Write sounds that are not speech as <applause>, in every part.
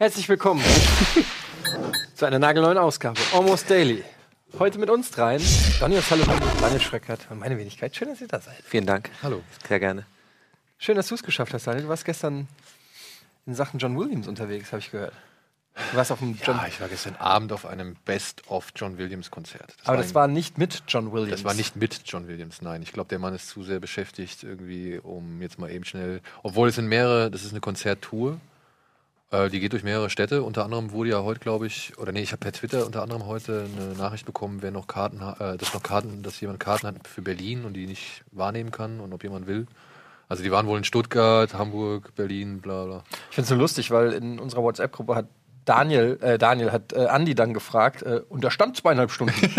Herzlich willkommen <laughs> zu einer nagelneuen Ausgabe, Almost Daily. Heute mit uns dreien, Donny O'Sullivan, Daniel Schröckert und meine Wenigkeit. Schön, dass ihr da seid. Vielen Dank. Hallo. Sehr gerne. Schön, dass du es geschafft hast, Daniel. Du warst gestern in Sachen John Williams unterwegs, habe ich gehört. Du warst auf dem John Ja, ich war gestern Abend auf einem Best-of John Williams Konzert. Aber das ein- war nicht mit John Williams. das war nicht mit John Williams, nein. Ich glaube, der Mann ist zu sehr beschäftigt, irgendwie, um jetzt mal eben schnell. Obwohl es sind mehrere, das ist eine Konzerttour. Äh, die geht durch mehrere Städte. Unter anderem wurde ja heute, glaube ich, oder nee, ich habe per Twitter unter anderem heute eine Nachricht bekommen, wer noch Karten äh, dass noch Karten, dass jemand Karten hat für Berlin und die nicht wahrnehmen kann und ob jemand will. Also die waren wohl in Stuttgart, Hamburg, Berlin, bla bla. Ich finde es so lustig, weil in unserer WhatsApp-Gruppe hat Daniel, äh, Daniel hat äh, Andy dann gefragt, äh, und da stand zweieinhalb Stunden. <laughs>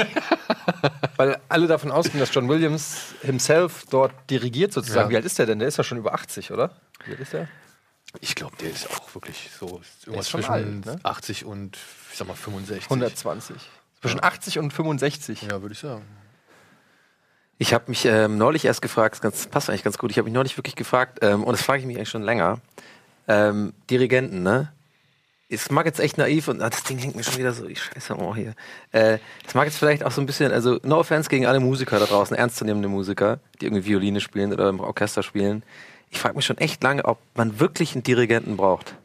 weil alle davon ausgehen, dass John Williams himself dort dirigiert sozusagen. Ja. Wie alt ist der denn? Der ist ja schon über 80, oder? Wie alt ist der? Ich glaube, der ist auch wirklich so ist irgendwas zwischen alt, ne? 80 und ich sag mal 65. 120. Zwischen 80 und 65. Ja, würde ich sagen. Ich habe mich ähm, neulich erst gefragt, das ganz, passt eigentlich ganz gut, ich habe mich neulich wirklich gefragt, ähm, und das frage ich mich eigentlich schon länger, ähm, Dirigenten, ne? Es mag jetzt echt naiv und ah, das Ding hängt mir schon wieder so, ich scheiße am Ohr hier. Äh, das mag jetzt vielleicht auch so ein bisschen, also no offense gegen alle Musiker da draußen, ernstzunehmende Musiker, die irgendwie Violine spielen oder im Orchester spielen. Ich frage mich schon echt lange, ob man wirklich einen Dirigenten braucht.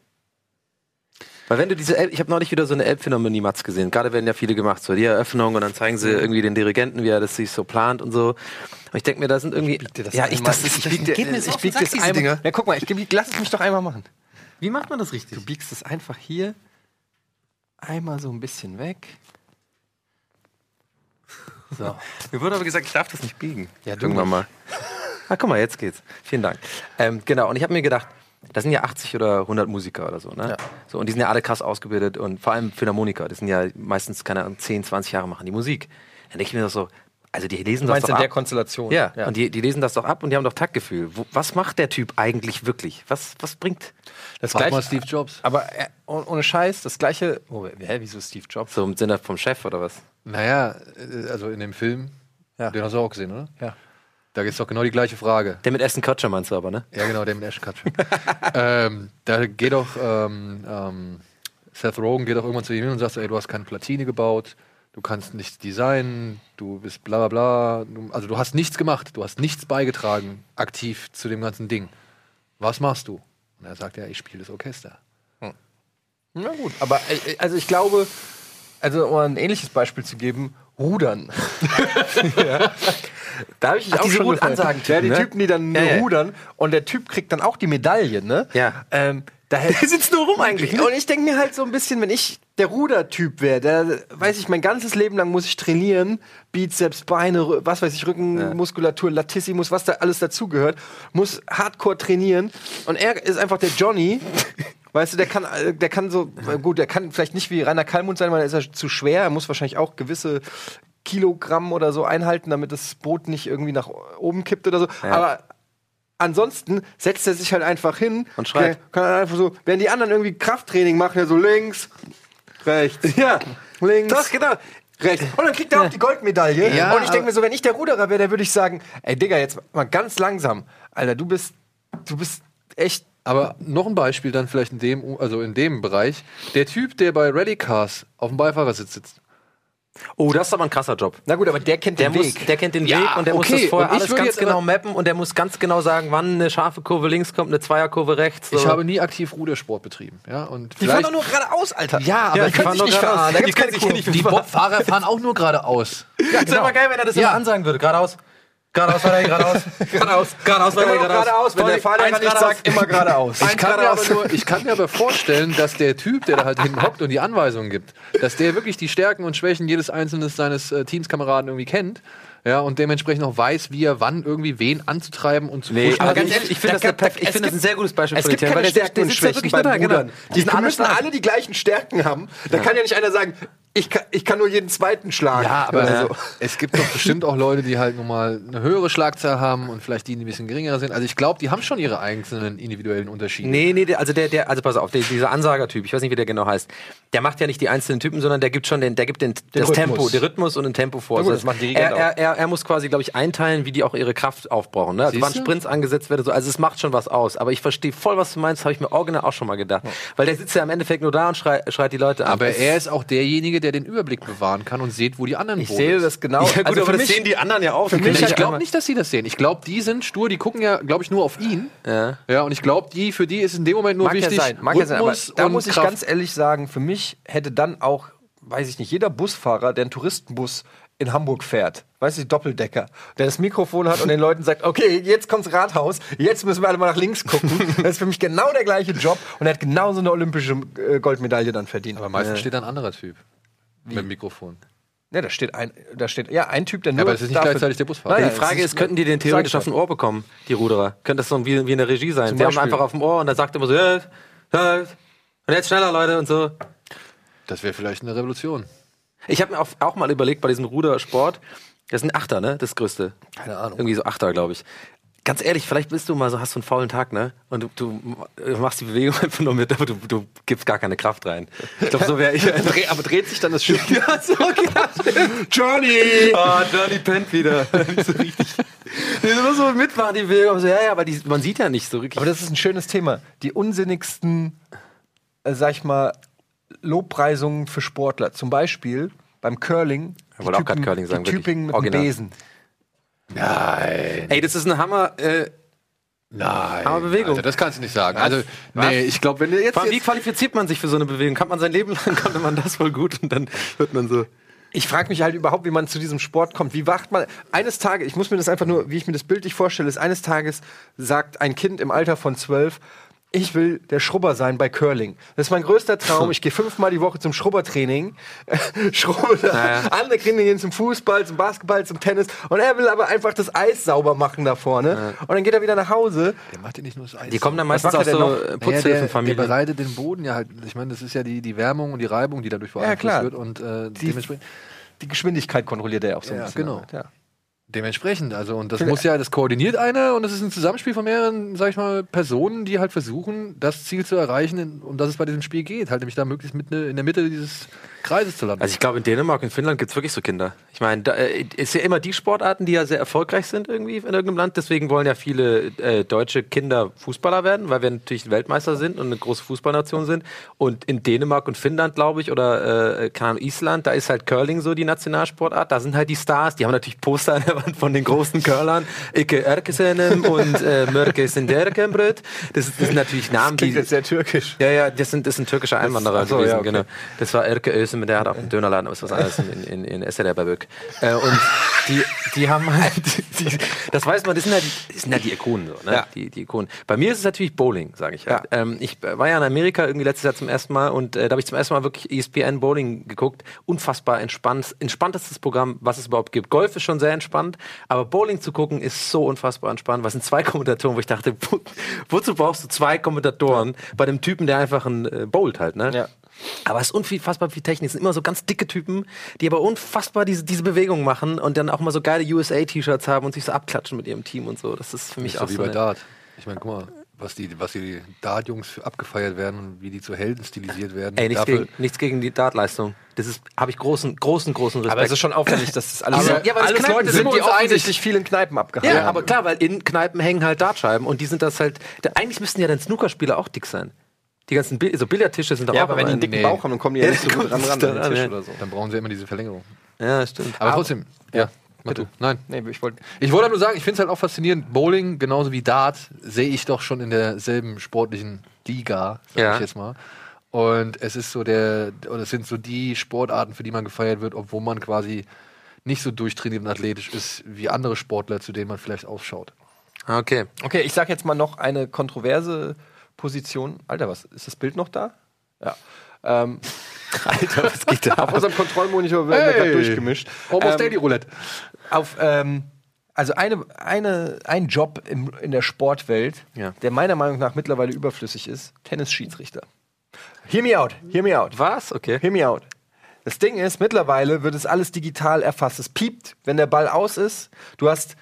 Weil wenn du diese, Elb ich habe neulich wieder so eine Elbphilharmonie Matz gesehen. Gerade werden ja viele gemacht, so die Eröffnung und dann zeigen sie irgendwie den Dirigenten, wie er das sich so plant und so. Und ich denke mir, da sind irgendwie, ja, ich, das ist, ich bieg geht mir so ich bieg das einmal. Dinger. Ja, guck mal, ich, lass es mich doch einmal machen. Wie macht man das richtig? Du biegst es einfach hier einmal so ein bisschen weg. So. Mir wurde aber gesagt, ich darf das nicht biegen. Ja, du Irgendwann mal. Ah, guck mal, jetzt geht's. Vielen Dank. Ähm, genau, und ich habe mir gedacht, das sind ja 80 oder 100 Musiker oder so, ne? Ja. So, und die sind ja alle krass ausgebildet und vor allem Philharmoniker, das sind ja meistens, keine Ahnung, 10, 20 Jahre machen die Musik. Dann denke ich mir doch so, also die lesen Du das meinst doch in der ab. Konstellation. Ja, und die, die lesen das doch ab und die haben doch Taktgefühl. Wo, was macht der Typ eigentlich wirklich? Was, was bringt das Frag mal Steve Jobs. aber äh, oh- ohne Scheiß, das gleiche. Oh, hä, wieso Steve Jobs? so im Sinne vom Chef oder was? Naja, äh, also in dem Film, Ja. den hast du auch gesehen, oder? Ja. Da ist doch genau die gleiche Frage. Der mit Aston Kutcher meinst du aber, ne? Ja, genau, der mit Ashton Kutcher. <laughs> ähm, da geht doch ähm, ähm, Seth Rogen geht doch irgendwann zu ihm hin und sagt ey, du hast keine Platine gebaut, du kannst nichts designen, du bist bla bla bla. Also du hast nichts gemacht, du hast nichts beigetragen aktiv zu dem ganzen Ding. Was machst du? Und er sagt ja, ich spiele das Orchester. Na gut, aber äh, also ich glaube, also um ein ähnliches Beispiel zu geben, Rudern. <laughs> ja. Da habe ich Ach, auch diese schon gefragt. Ansagentypen, Ja, die ne? Typen, die dann Ja, ja. rudern und der Typ kriegt dann auch die Medaille, ne? Ja. Ähm, daher <laughs> Der sitzt nur rum eigentlich, ne? Und ich denke mir halt so ein bisschen, wenn ich der Rudertyp wäre, der weiß ich, mein ganzes Leben lang muss ich trainieren, Bizeps, Beine, was weiß ich, Rückenmuskulatur, Latissimus, was da alles dazugehört, muss hardcore trainieren und er ist einfach der Johnny. <laughs> Weißt du, der kann, äh, der kann so, äh, gut, der kann vielleicht nicht wie Rainer Kallmund sein, weil er ist ja zu schwer. Er muss wahrscheinlich auch gewisse Kilogramm oder so einhalten, damit das Boot nicht irgendwie nach oben kippt oder so. Aber ansonsten setzt er sich halt einfach hin Und schreit. Kann, kann er einfach so, wenn die anderen irgendwie Krafttraining machen, ja so links, rechts, <laughs> Ja. links, Doch, genau. rechts. Und dann kriegt er auch die Goldmedaille. Ja, und ich denke mir so, wenn ich der Ruderer wäre, dann würde ich sagen, ey Digga, jetzt mal ganz langsam. Alter, du bist, du bist echt Aber noch ein Beispiel dann vielleicht in dem, also in dem Bereich. Der Typ, der bei Rallycars auf dem Beifahrersitz sitzt. Oh, das ist aber ein krasser Job. Na gut, aber der kennt Der den muss, Weg. der kennt den Ja, Weg und der muss okay. das vorher alles würde ganz jetzt genau mappen und der muss ganz genau sagen, wann eine scharfe Kurve links kommt, eine Zweierkurve rechts. So. Ich habe nie aktiv Rudersport betrieben. Ja, und die fahren doch nur geradeaus, Alter. Ja, aber die die können fahren nicht geradeaus. Da Die gibt's keine die Bobfahrer fahren auch nur geradeaus. ja, ist aber geil, wenn er das Ja. immer ansagen würde. Geradeaus. Geradeaus, weiter, geradeaus. geradeaus, geradeaus, weiter, noch geradeaus, wenn der Fahrlehrer Eins nicht geradeaus. sagt, immer geradeaus. Ich kann, mir aber nur, ich kann mir aber vorstellen, dass der Typ, der da halt hinten hockt und die Anweisungen gibt, dass der wirklich die Stärken und Schwächen jedes einzelnen seines äh, Teamskameraden irgendwie kennt. Ja, und dementsprechend auch weiß, wie er wann irgendwie wen anzutreiben und zu Nee, pushen. aber Also ganz ich- ehrlich, ich finde das, da- eine perf- ich es finde das ein sehr gutes Beispiel gibt dir, keine weil der, Stärken der und sitzt da Schwächen wirklich da, genau. Rudern. Die müssen alle die gleichen Stärken haben. Da kann ja nicht einer sagen, ich kann, ich kann nur jeden zweiten schlagen. Ja, aber Oder also, es gibt doch bestimmt auch Leute, die halt nun mal eine höhere Schlagzahl haben und vielleicht die, die ein bisschen geringer sind. Also ich glaube, die haben schon ihre einzelnen individuellen Unterschiede. Nee, nee, also der, der, also pass auf, der, dieser Ansagertyp, ich weiß nicht, wie der genau heißt, der macht ja nicht die einzelnen Typen, sondern der gibt schon den, der gibt den, das Rhythmus. Tempo, den Rhythmus und den Tempo vor. Gut, Also das machen die er, er, er, er muss quasi, glaube ich, einteilen, wie die auch ihre Kraft aufbrauchen. Ne? Also wann? Sprints angesetzt werden, so. also es macht schon was aus. Aber ich verstehe voll, was du meinst, habe ich mir original auch schon mal gedacht. Weil der sitzt ja im Endeffekt nur da und schreit, schreit die Leute an. Aber er ist auch derjenige, der den Überblick bewahren kann und sieht, wo die anderen Ich wohnen. sehe das genau. ja, gut, also aber für das mich, sehen die anderen ja auch. für mich ich glaube nicht, dass sie das sehen. Ich glaube, die sind stur, die gucken ja, glaube ich, nur auf ihn. Ja. Ja, und ich glaube, die, für die ist in dem Moment nur mag wichtig, ja sein, mag ja sein, aber Rhythmus da und muss ich Kraft. ganz ehrlich sagen, für mich hätte dann auch, weiß ich nicht, jeder Busfahrer, der einen Touristenbus in Hamburg fährt, weiß ich, Doppeldecker, der das Mikrofon hat und den Leuten sagt, okay, jetzt kommt's Rathaus, jetzt müssen wir alle mal nach links gucken. <laughs> Das ist für mich genau der gleiche Job und er hat genauso eine olympische äh, Goldmedaille dann verdient. Aber meistens steht da ein anderer Typ mit dem Mikrofon. Ja, da steht ein, da steht ja ein Typ, der nur aber es ist nicht dafür- gleichzeitig der Busfahrer. Nein, Ja, die Frage es ist, könnten die den theoretisch auf ein Ohr bekommen, die Ruderer? Könnte das so wie, wie eine Regie sein? Zum Die haben Beispiel. einfach auf dem Ohr und dann sagt er immer so, ja, ja, und jetzt schneller, Leute, und so. Das wäre vielleicht eine Revolution. Ich habe mir auch, auch mal überlegt, bei diesem Rudersport, das ein Achter, ne? Das größte. Keine Ahnung. Irgendwie so Achter, glaube ich. Ganz ehrlich, vielleicht bist du mal so, hast du einen faulen Tag, ne? Und du, du machst die Bewegung <laughs> einfach nur mit, aber du, du gibst gar keine Kraft rein. Ich glaube, so wäre ich. <laughs> Dreh, aber dreht sich dann das Schiff. <laughs> ja, so genau. Johnny! Ah, Johnny pennt wieder. Nicht so richtig. Die sind nur so mitmachen, die Bewegung. So, ja, ja, aber die, man sieht ja nicht so richtig. Aber das ist ein schönes Thema. Die unsinnigsten, äh, sag ich mal, Lobpreisungen für Sportler. Zum Beispiel beim Curling. Ich wollte auch gerade Curling sagen, Die wirklich. Typen mit dem Original. Besen. Nein. Ey, das ist eine Hammer. Äh, Nein. Aber Bewegung. Alter, das kannst du nicht sagen. Also, nee, ich glaube, wenn du jetzt. vor allem, wie jetzt qualifiziert man sich für so eine Bewegung? Kann man sein Leben lang, <laughs> konnte man das voll gut und dann wird man so. Ich frage mich halt überhaupt, wie man zu diesem Sport kommt. Wie wacht man? Eines Tages, ich muss mir das einfach nur, wie ich mir das bildlich vorstelle, ist eines Tages sagt ein Kind im Alter von zwölf, ich will der Schrubber sein bei Curling. Das ist mein größter Traum. Ich gehe fünfmal die Woche zum Schrubbertraining. <laughs> Schrubber, ja. andere Kinder gehen zum Fußball, zum Basketball, zum Tennis. Und er will aber einfach das Eis sauber machen da vorne. Und dann geht er wieder nach Hause. Der macht ja nicht nur das Eis. Die kommen dann meistens aus er so noch? äh, Naja, der, der Putzhilfenfamilien. bereitet den Boden ja halt. Ich meine, das ist ja die, die Wärmung und die Reibung, die dadurch beeinflusst klar. wird. Und äh, Die- dementsprechend, Die Geschwindigkeit kontrolliert er auch so ein Ja, bisschen. genau. Ja. Dementsprechend. Also, und das muss ja, das koordiniert einer und das ist ein Zusammenspiel von mehreren, sag ich mal, Personen, die halt versuchen, das Ziel zu erreichen, um das es bei diesem Spiel geht. Halt nämlich da möglichst mit ne, in der Mitte dieses Kreises zu landen. Also ich glaube, in Dänemark und Finnland gibt es wirklich so Kinder. Ich meine, äh, ist ja immer die Sportarten, die ja sehr erfolgreich sind irgendwie in irgendeinem Land. Deswegen wollen ja viele äh, deutsche Kinder Fußballer werden, weil wir natürlich Weltmeister sind und eine große Fußballnation sind. Und in Dänemark und Finnland, glaube ich, oder äh, keine Ahnung, Island, da ist halt Curling so die Nationalsportart. Da sind halt die Stars. Die haben natürlich Poster an der Wand von den großen Curlern. Ike Erkesenem und äh, Mörke Sinderkenbröt. Das, das sind natürlich Namen, Klingt die... jetzt sehr türkisch. Ja, ja, das sind, das sind türkische Einwanderer ach so, gewesen, ja, okay. genau. Das war Erke Özdemir, der hat auch einen Dönerladen, aber ist was anderes in, in, in Böck. Äh, und die, die haben halt, die, das weiß man, das sind ja die, das sind ja die Ikonen, so, ne? Ja. Die, die Ikonen. Bei mir ist es natürlich Bowling, sage ich. Halt. Ja. Ähm, ich war ja in Amerika irgendwie letztes Jahr zum ersten Mal und äh, da habe ich zum ersten Mal wirklich ESPN Bowling geguckt. Unfassbar entspannt, entspanntestes Programm, was es überhaupt gibt. Golf ist schon sehr entspannt, aber Bowling zu gucken ist so unfassbar entspannt. Was sind zwei Kommentatoren, wo ich dachte, wo, wozu brauchst du zwei Kommentatoren bei dem Typen, der einfach ein äh, bowlt halt, ne? Ja. Aber es ist unfassbar viel Technik. Es sind immer so ganz dicke Typen, die aber unfassbar diese, diese Bewegung machen und dann auch mal so geile USA-T-Shirts haben und sich so abklatschen mit ihrem Team und so. Das ist für mich Nicht auch so wie so bei Dart. Ich meine, guck mal, was die, was die Dart-Jungs abgefeiert werden und wie die zu Helden stilisiert werden. Ey, nichts, gegen, nichts gegen die Dartleistung. Das ist, habe ich großen, großen, großen Respekt. Aber es ist schon auffällig, dass das alles, Aber- ja, aber das alles Leute sind die offensichtlich viel in Kneipen abgehalten ja, haben. aber klar, weil in Kneipen hängen halt Dartscheiben und die sind das halt. Da, eigentlich müssten ja dann Snookerspieler auch dick sein. Die ganzen Bill so Billardtische sind doch Ja, auch aber wenn die einen immer- dicken Nee. Bauch haben, dann kommen die ja Ja, nicht so gut ran, <laughs> ran an den dann Tisch oder so. Dann brauchen sie immer diese Verlängerung. Ja, stimmt. Aber trotzdem, ja, mach Bitte. du. Nein. Nee, ich wollte. Ich wollte nur sagen, ich finde es halt auch faszinierend, Bowling genauso wie Dart sehe ich doch schon in derselben sportlichen Liga, sag Ja. ich jetzt mal. Und es ist so der, oder es sind so die Sportarten, für die man gefeiert wird, obwohl man quasi nicht so durchtrainiert und athletisch ist wie andere Sportler, zu denen man vielleicht ausschaut. Ah, Okay. Okay, ich sag jetzt mal noch eine kontroverse Position. Alter, was? Ist das Bild noch da? Ja. Ähm, <laughs> Alter, was geht da? <laughs> auf unserem Kontrollmonitor werden wir Hey. gerade durchgemischt. Almost Ähm, Daily Roulette. auf, ähm, also eine, eine, ein Job im, in der Sportwelt, Ja. der meiner Meinung nach mittlerweile überflüssig ist, Tennisschiedsrichter. Hear me out, hear me out. Was? Okay. Hear me out. Das Ding ist, mittlerweile wird es alles digital erfasst. Es piept, wenn der Ball aus ist. Du hast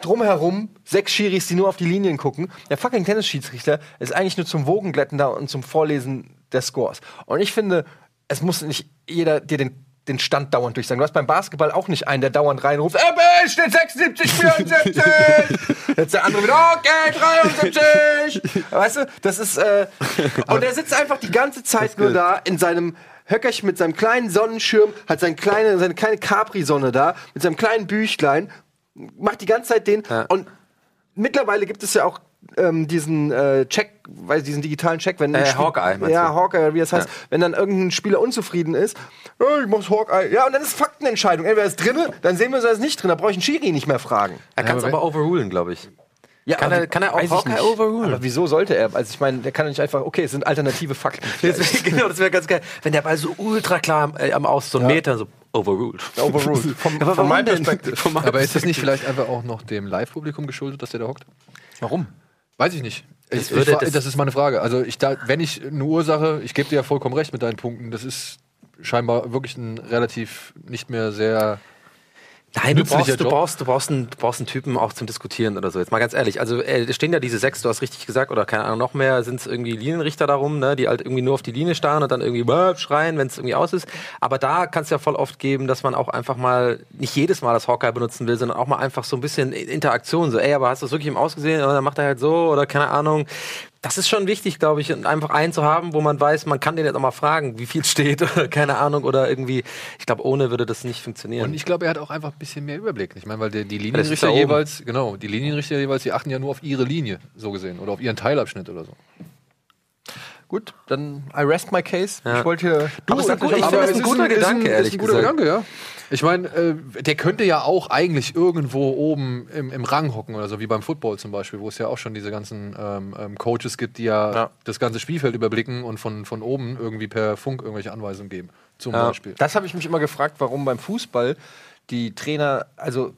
drumherum sechs Schiris, die nur auf die Linien gucken. Der fucking Tennisschiedsrichter ist eigentlich nur zum Wogenglätten da und zum Vorlesen der Scores. Und ich finde, es muss nicht jeder dir den den Stand dauernd durchsagen. Du hast beim Basketball auch nicht einen, der dauernd reinruft, Ebbe, steht 76, 74. Jetzt der andere wieder, okay, 73. Weißt du, das ist, äh, und der sitzt einfach die ganze Zeit nur da in seinem Höckerchen mit seinem kleinen Sonnenschirm, hat seine kleine, seine kleine Capri-Sonne da, mit seinem kleinen Büchlein, macht die ganze Zeit den, Ja. und mittlerweile gibt es ja auch ähm, diesen äh, Check, weil diesen digitalen Check, wenn ein Äh, Spiel- Hawkeye, ja du? Hawkeye, wie das heißt, Ja. wenn dann irgendein Spieler unzufrieden ist, "Ja, ich mach's Hawkeye, ja und dann ist Faktenentscheidung, entweder ist drinne, dann sehen wir, er ist nicht drin, da brauche ich einen Schiri nicht mehr fragen. Er kann es aber aber overrulen, glaube ich. Ja, Kann aber er- kann er auch ich Hawkeye nicht. overrulen? Aber wieso sollte er? Also ich meine, der kann ja nicht einfach, okay, es sind alternative Fakten. <laughs> Das wär, genau, das wäre ganz geil. Wenn der Ball so ultra klar äh, am Aus, so einen Meter, so overruled. Overruled. <laughs> Vom, Aber von meinem? Perspektive. Von Aber ist das nicht vielleicht einfach auch noch dem Live-Publikum geschuldet, dass der da hockt? Warum? Weiß ich nicht. Das Ich, würde ich, das- das ist meine Frage. Also ich da, wenn ich eine Ursache, ich gebe dir ja vollkommen recht mit deinen Punkten, das ist scheinbar wirklich ein relativ nicht mehr sehr Nein, du brauchst, du, brauchst, du, brauchst einen, du brauchst einen Typen auch zum Diskutieren oder so. Jetzt mal ganz ehrlich. Also äh, es stehen ja diese sechs, du hast richtig gesagt, oder keine Ahnung, noch mehr sind es irgendwie Linienrichter darum, ne, die halt irgendwie nur auf die Linie starren und dann irgendwie schreien, wenn es irgendwie aus ist. Aber da kann es ja voll oft geben, dass man auch einfach mal nicht jedes Mal das Hawkeye benutzen will, sondern auch mal einfach so ein bisschen Interaktion. So, ey, aber hast du das wirklich im Ausgesehen? Oder dann macht er halt so oder keine Ahnung. Das ist schon wichtig, glaube ich, und einfach einen zu haben, wo man weiß, man kann den jetzt auch mal fragen, wie viel steht <laughs> oder keine Ahnung oder irgendwie. Ich glaube, ohne würde das nicht funktionieren. Und ich glaube, er hat auch einfach ein bisschen mehr Überblick. Ich meine, weil der, die ist Linienrichter jeweils, genau, die Linienrichter jeweils, die achten ja nur auf ihre Linie, so gesehen, oder auf ihren Teilabschnitt oder so. Gut, dann I rest my case. Ja. Ich wollte. Aber es ist ein gut- ich aber finde es ein ist guter ist Gedanke, ehrlich ist ein guter gesagt. Gedanke, ja. Ich meine, äh, der könnte ja auch eigentlich irgendwo oben im, im Rang hocken oder so, wie beim Football zum Beispiel, wo es ja auch schon diese ganzen ähm, ähm, Coaches gibt, die ja, Ja. das ganze Spielfeld überblicken und von, von oben irgendwie per Funk irgendwelche Anweisungen geben. Zum Ja. Beispiel. Das habe ich mich immer gefragt, warum beim Fußball die Trainer, also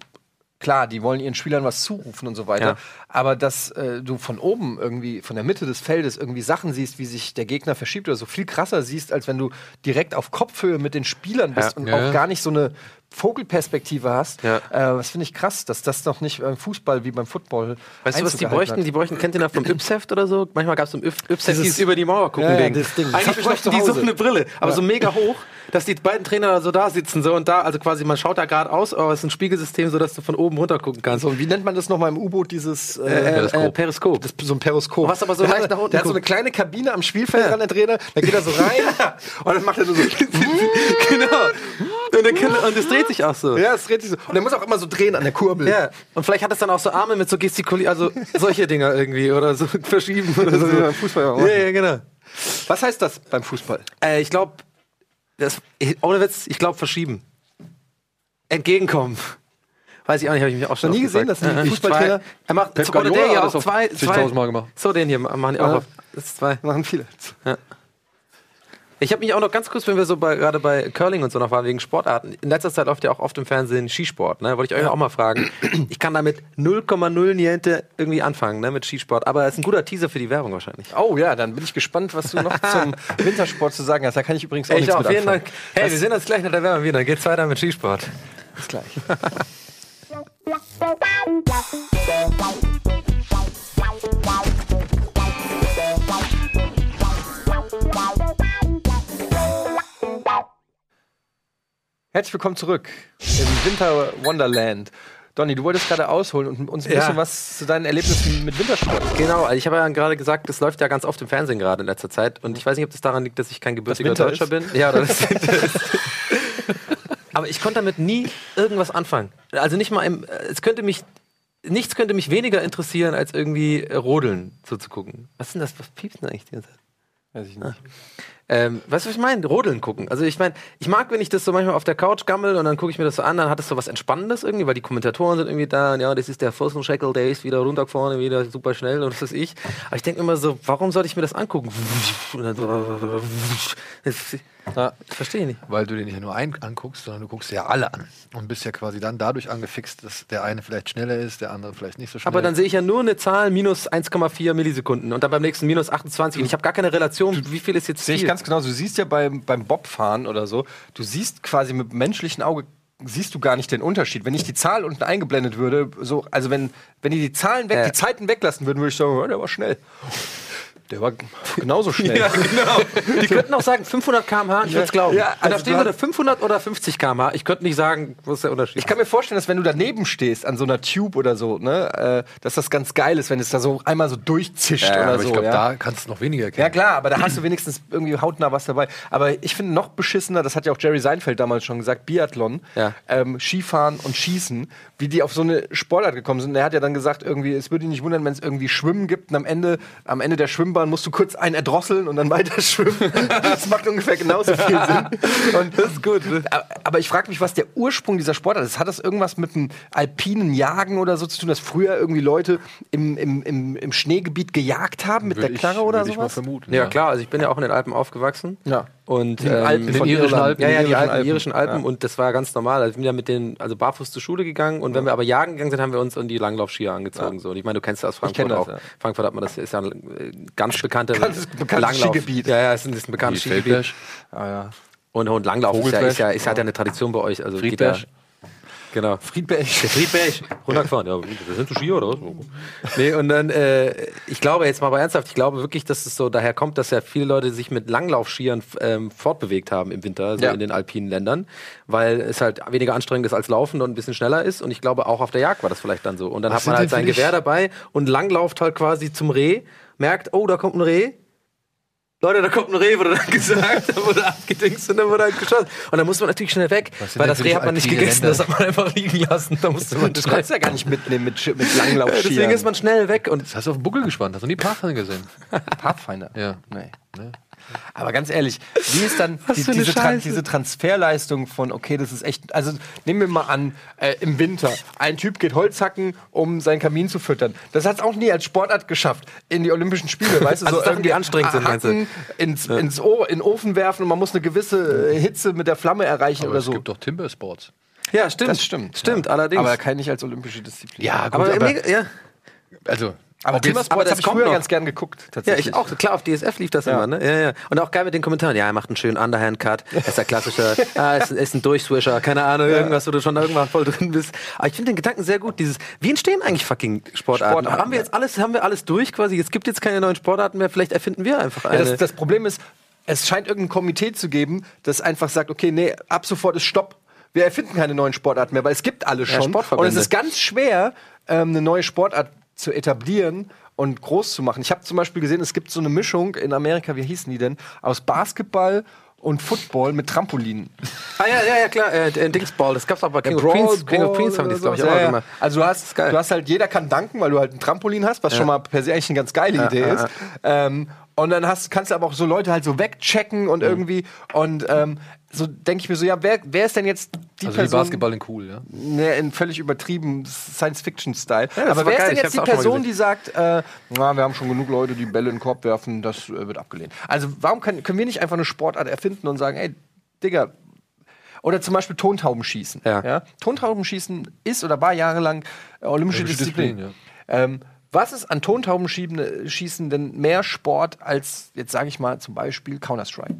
klar, die wollen ihren Spielern was zurufen und so weiter, Ja. aber dass äh, du von oben irgendwie, von der Mitte des Feldes irgendwie Sachen siehst, wie sich der Gegner verschiebt oder so viel krasser siehst, als wenn du direkt auf Kopfhöhe mit den Spielern bist Ja. und Ja, auch gar nicht so eine Vogelperspektive hast. Ja. Äh, das finde ich krass, dass das noch nicht beim Fußball wie beim Football. Weißt du, was die bräuchten? hat. Die bräuchten, kennt ihr noch vom <clears throat> Yps-Heft oder so? Manchmal gab es im Yps-Heft Dieses- über die Mauer gucken Ja, ja, Ding. Ding. Eigentlich bräuchten die so eine Brille, aber so mega hoch, <laughs> dass die beiden Trainer so da sitzen so und da, also quasi man schaut da gerade aus, aber es ist ein Spiegelsystem, so dass du von oben runter gucken kannst. So, wie nennt man das nochmal im U-Boot, dieses äh, Äh, Periskop. äh, Periskop. Das, so ein Periskop. Was aber so der leicht hat, nach unten Der hat so eine kleine Kabine am Spielfeld ran, der Trainer. Da geht er so rein <laughs> und dann macht er nur so. <laughs> genau. Und, kann, und es dreht sich auch so. ja, es dreht sich so. Und er muss auch immer so drehen an der Kurbel. Ja, und vielleicht hat es dann auch so Arme mit so gestikulieren, also solche Dinger irgendwie oder so verschieben oder Das so. ist wie beim Fußball. Ja, ja, genau. Was heißt das beim Fußball? Äh, ich glaube, das, ohne Witz, ich glaube verschieben. Entgegenkommen. Weiß ich auch nicht, habe ich mich auch schon Noch nie gesehen, dass die Äh, Fußballtrainer- zwei- Er macht Pep oder der hier auch zwei, zwei Mal gemacht. So, den hier machen die auch Ja. auf. Das ist zwei. Machen viele. Ich habe mich auch noch ganz kurz, wenn wir so bei, gerade bei Curling und so noch waren, wegen Sportarten. In letzter Zeit läuft ja auch oft im Fernsehen Skisport. Ne? Wollte ich euch auch mal fragen. Ich kann damit 0,0 Niente irgendwie anfangen, ne, mit Skisport. Aber es ist ein guter Teaser für die Werbung wahrscheinlich. Oh ja, dann bin ich gespannt, was du noch <laughs> zum Wintersport zu sagen hast. Da kann ich übrigens auch Ich nichts auch, mit vielen anfangen. Dank. Hey, wir sehen uns gleich nach der Werbung wieder. Dann geht's weiter mit Skisport. Bis gleich. <laughs> Herzlich willkommen zurück im Winter Wonderland. Donny, du wolltest gerade ausholen und uns ein Ja. bisschen was zu deinen Erlebnissen mit Wintersport. Genau, also ich habe ja gerade gesagt, das läuft ja ganz oft im Fernsehen gerade in letzter Zeit. Und ich weiß nicht, ob das daran liegt, dass ich kein gebürtiger Deutscher ist? bin. Ja, oder das Winter ist. <laughs> Aber ich konnte damit nie irgendwas anfangen. Also nicht mal im, es könnte mich, nichts könnte mich weniger interessieren, als irgendwie äh, Rodeln zuzugucken. Was ist denn das? Was piepst denn eigentlich die ganze Zeit? Weiß ich nicht. Ähm, weißt du, was ich meine? Rodeln gucken. Also ich meine, ich mag, wenn ich das so manchmal auf der Couch gammel und dann gucke ich mir das so an, dann hat es so was Entspannendes irgendwie, weil die Kommentatoren sind irgendwie da und ja, das ist der Pfostenscheckel, der ist wieder runtergefahren, wieder super schnell und was weiß ich. Aber ich denke immer so, warum sollte ich mir das angucken? <laughs> <laughs> Ja. ich verstehe nicht. Weil du den nicht nur einen anguckst, sondern du guckst ja alle an. Und bist ja quasi dann dadurch angefixt, dass der eine vielleicht schneller ist, der andere vielleicht nicht so schnell. Aber dann sehe ich ja nur eine Zahl minus 1,4 Millisekunden und dann beim nächsten minus 28 und ich habe gar keine Relation, wie viel ist jetzt Sehe ich ganz genau, du siehst ja beim, beim Bobfahren oder so, du siehst quasi mit menschlichen Auge siehst du gar nicht den Unterschied. Wenn ich die Zahl unten eingeblendet würde, so, also wenn, wenn die die Zahlen weg, Ja. die Zeiten weglassen würden, würde ich sagen, ja, der war schnell. Der war genauso schnell. <laughs> Ja, genau. Die könnten auch sagen 500 km/h, ich würde es glauben. Ja, Wenn da also stehen würde 500 oder 50 km/h, ich könnte nicht sagen, wo ist der Unterschied. Ich kann mir vorstellen, dass wenn du daneben stehst an so einer Tube oder so, ne, äh, dass das ganz geil ist, wenn es da so einmal so durchzischt Ja, oder aber so. ich glaube, ja. da kannst du noch weniger erkennen. Ja klar, aber da hast du wenigstens irgendwie hautnah was dabei. Aber ich finde noch beschissener, das hat ja auch Jerry Seinfeld damals schon gesagt, Biathlon, Ja. ähm, Skifahren und Schießen, wie die auf so eine Sportart gekommen sind. Er hat ja dann gesagt, irgendwie, es würde ihn nicht wundern, wenn es irgendwie Schwimmen gibt und am Ende, am Ende der Schwimmbahn musst du kurz einen erdrosseln und dann <laughs> weiter schwimmen. das macht ungefähr genauso viel Sinn. Und das ist gut. Aber ich frage mich, was der Ursprung dieser Sportart ist. Hat das irgendwas mit dem alpinen Jagen oder so zu tun, dass früher irgendwie Leute im, im, im, im Schneegebiet gejagt haben mit Würde der ich- Knarre oder würde ich mal sowas? vermuten. ja, klar, also ich bin ja auch in den Alpen aufgewachsen. Ja. Und, In den Alpen In den von irischen Irland. Alpen. Ja, ja, In die den alten Alpen. irischen Alpen Ja. und das war ganz normal. Also wir sind ja mit den, also barfuß zur Schule gegangen und wenn wir aber jagen gegangen sind, haben wir uns in die Langlaufskier angezogen. So. Und ich meine, du kennst das aus Frankfurt das, auch. ja. Frankfurt hat man das ist ja ein äh, ganz bekannte <laughs> Ganz bekanntes Skigebiet. Ja, ja, es ist ein, bekanntes Skigebiet. Ah, ja. Und, und Langlauf ist ja, ist ja, ist ja, hat ja eine Tradition bei euch. Also geht ja, Friedberg. Genau. Friedberg. Der Friedberg, runtergefahren. Ja, das sind so Skier oder was? <laughs> Nee, und dann, äh, ich glaube jetzt mal aber ernsthaft, ich glaube wirklich, dass es so daher kommt, dass ja viele Leute sich mit Langlaufskiern ähm, fortbewegt haben im Winter, so Ja. in den alpinen Ländern, weil es halt weniger anstrengend ist als Laufen und ein bisschen schneller ist. Und ich glaube, auch auf der Jagd war das vielleicht dann so. Und dann Was hat man halt sein Gewehr dabei und langlauft halt quasi zum Reh, merkt, oh, da kommt ein Reh. Leute, da kommt ein Reh, wurde dann <laughs> gesagt, da wurde abgedingst und dann wurde halt geschossen. Und dann muss man natürlich schnell weg, weil das Reh hat man nicht gegessen, Länder? das hat man einfach liegen lassen. Da musste man Das <laughs> kannst du ja gar nicht mitnehmen mit, Sch- mit <laughs> ja, Langlaufskiern. deswegen ist man schnell weg und Das hast du auf den Buckel gespannt. Hast du nie Pathfinder gesehen? Pathfinder. Ja. Nee. Ne? Aber ganz ehrlich, wie ist dann <laughs> die, diese, Tran diese Transferleistung von, okay, das ist echt, also nehmen wir mal an, äh, im Winter, ein Typ geht Holz hacken, um seinen Kamin zu füttern. Das hat es auch nie als Sportart geschafft in die Olympischen Spiele, <laughs> weißt du, Also so Sachen, irgendwie anstrengend sind, meinst du? hacken, ins, ins o in den Ofen werfen und man muss eine gewisse äh, Hitze mit der Flamme erreichen Aber oder es so. gibt doch Timber-Sports. ja, stimmt. Das stimmt. Stimmt, ja. allerdings. Aber kann nicht als olympische Disziplin. Ja, gut, aber, aber, ja. also, aber Timmersport das habe ich früher noch. ganz gern geguckt. Ja, Tatsächlich. ich auch. Klar, auf DSF lief das Ja. immer, ne? Ja, ja. Und auch geil mit den Kommentaren. Ja, er macht einen schönen Underhand-Cut. Ist der klassische, <laughs> ah, ist, ist ein Durchswisher, keine Ahnung, irgendwas, wo du schon irgendwann voll drin bist. Aber ich finde den Gedanken sehr gut. Dieses, wie entstehen eigentlich fucking Sportarten? Sportarten, haben wir jetzt alles, haben wir alles durch quasi? Es gibt jetzt keine neuen Sportarten mehr. Vielleicht erfinden wir einfach eine. Ja, das, das Problem ist, es scheint irgendein Komitee zu geben, das einfach sagt, okay, nee, ab sofort ist Stopp. Wir erfinden keine neuen Sportarten mehr, weil es gibt alle schon. und Sportverbände. es ist ganz schwer, ähm, eine neue Sportart zu etablieren und groß zu machen. Ich habe zum Beispiel gesehen, es gibt so eine Mischung in Amerika, wie hießen die denn, aus Basketball und Football mit Trampolinen. ah, ja, ja, ja, klar. Äh, äh, Dingsball, das gab's auch bei King, of Queens. King of Queens haben die glaube ich, auch Ja, ja. gemacht. Also du hast, du hast halt, jeder kann danken, weil du halt ein Trampolin hast, was schon mal per se eigentlich eine ganz geile Idee ja, ist. Ähm, und dann hast, kannst du aber auch so Leute halt so wegchecken und irgendwie und ähm, so denke ich mir so, ja, wer, wer ist denn jetzt die also Person? Basketball in cool, ja? Ne, in völlig übertrieben Science-Fiction-Style. Ja, aber wer geil, ist denn jetzt die Person, die sagt, äh, na, wir haben schon genug Leute, die Bälle in den Korb werfen, das äh, wird abgelehnt. Also warum können, können wir nicht einfach eine Sportart erfinden und sagen, ey, Digga, oder zum Beispiel Tontaubenschießen. Ja. Tontaubenschießen ist oder war jahrelang äh, olympische Olympische Disziplin. Disziplin, ähm, was ist an Tontaubenschießen Schießen denn mehr Sport als, jetzt sage ich mal, zum Beispiel Counter-Strike?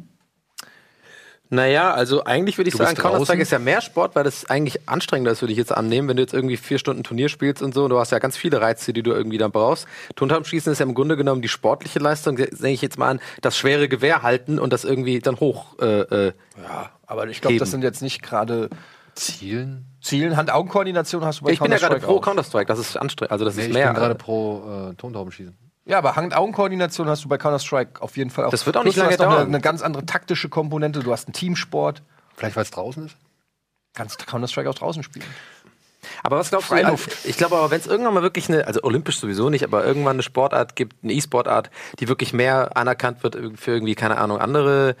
Naja, also eigentlich würde ich Du sagen, Counter-Strike ist ja mehr Sport, weil das eigentlich anstrengender ist, würde ich jetzt annehmen, wenn du jetzt irgendwie vier Stunden Turnier spielst und so. Du hast ja ganz viele Reize, die du irgendwie dann brauchst. Turntaumschießen ist ja im Grunde genommen die sportliche Leistung, denke ich jetzt mal an, das schwere Gewehr halten und das irgendwie dann hoch. Äh, äh. Ja, aber ich glaube, das sind jetzt nicht gerade Zielen? Zielen. Hand-Augen-Koordination hast du bei Ich bin ja gerade pro. Counter-Strike, das ist anstrengend. Also das Nee, ist ich mehr. bin gerade pro äh, Tontaubenschießen. Ja, aber Hand-Augen-Koordination hast du bei Counter-Strike auf jeden Fall auch. Das wird auch nicht lange noch eine, dauern. eine ganz andere taktische Komponente. Du hast einen Teamsport. Vielleicht, weil es draußen ist? Kannst Counter-Strike auch draußen spielen. Aber was glaubst du? Freiluft. Ich glaube aber, wenn es irgendwann mal wirklich eine, also olympisch sowieso nicht, aber irgendwann eine Sportart gibt, eine E-Sportart, die wirklich mehr anerkannt wird für irgendwie, keine Ahnung, andere,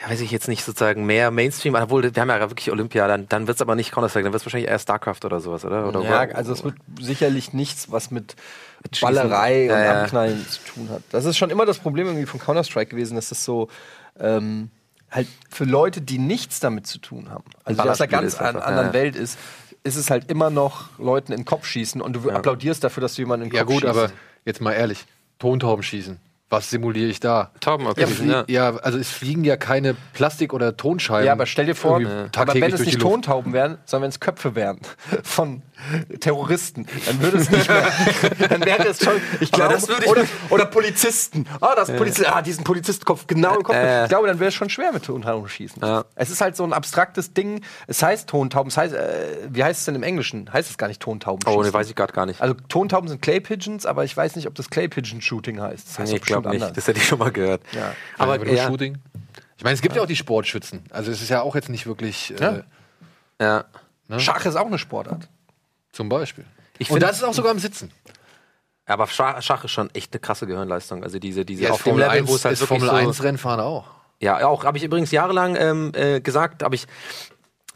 ja, weiß ich jetzt nicht sozusagen, mehr Mainstream, obwohl wir haben ja wirklich Olympia, dann, dann wird es aber nicht Counter-Strike, dann wird es wahrscheinlich eher StarCraft oder sowas, oder? oder Ja, War- also es wird sicherlich nichts, was mit Schießen. Ballerei Ja, und ja. Abknallen zu tun hat. Das ist schon immer das Problem irgendwie von Counter-Strike gewesen, dass das so ähm, halt für Leute, die nichts damit zu tun haben, also die aus einer ganz an, einfach, anderen ja. Welt ist, ist es halt immer noch Leuten in den Kopf schießen und du applaudierst dafür, dass du jemanden in den Ja Kopf gut, schießt. aber jetzt mal ehrlich, Tontaubenschießen. Was simuliere ich da? Tauben, okay. Ja, ja. ja, also es fliegen ja keine Plastik- oder Tonscheiben. Ja, aber stell dir vor, aber wenn es nicht. Tontauben wären, sondern wenn es Köpfe wären <laughs> von Terroristen, dann würde es nicht mehr. <laughs> dann wäre es schon. Ich glaube, das würde ich- oder, oder Polizisten. Ah, das Polizist, ah, diesen Polizistenkopf genau im Kopf. Äh. ich glaube, dann wäre es schon schwer mit Tontauben schießen. Ja. Es ist halt so ein abstraktes Ding. Es heißt Tontauben. Es heißt, äh, wie heißt es denn im Englischen? Heißt es gar nicht Tontauben? Oh, ne, schießen? weiß ich gerade gar nicht. Also Tontauben sind Clay Pigeons, aber ich weiß nicht, ob das Clay Pigeon Shooting heißt. Das heißt nee, ich glaube bestimmt nicht. anders. Das hätte ich schon mal gehört. Ja. Aber Aber nur ja, Shooting. Ich meine, es gibt ja. auch die Sportschützen. Also es ist ja auch jetzt nicht wirklich äh, Ja. ja. Schach ist auch eine Sportart. zum Beispiel. Ich Und das ist auch sogar am Sitzen. Aber Schach, Schach ist schon echt eine krasse Gehirnleistung. Also diese, diese Ja, auf dem Level, wo es halt ist wirklich Formel so, 1 Rennfahren auch. Ja, auch. Habe ich übrigens jahrelang ähm, äh, gesagt, habe ich.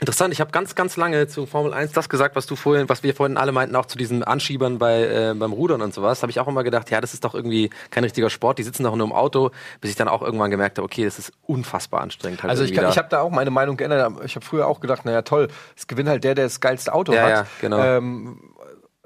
Interessant, ich habe ganz, ganz lange zu Formel 1 das gesagt, was du vorhin, was wir vorhin alle meinten, auch zu diesen Anschiebern bei, äh, beim Rudern und sowas. Habe ich auch immer gedacht, ja, das ist doch irgendwie kein richtiger Sport, die sitzen doch nur im Auto, bis ich dann auch irgendwann gemerkt habe, okay, das ist unfassbar anstrengend. Halt Also ich, kann- ich habe da auch meine Meinung geändert. Ich habe früher auch gedacht, naja toll, es gewinnt halt der, der das geilste Auto Ja, hat. ja, genau. Ähm,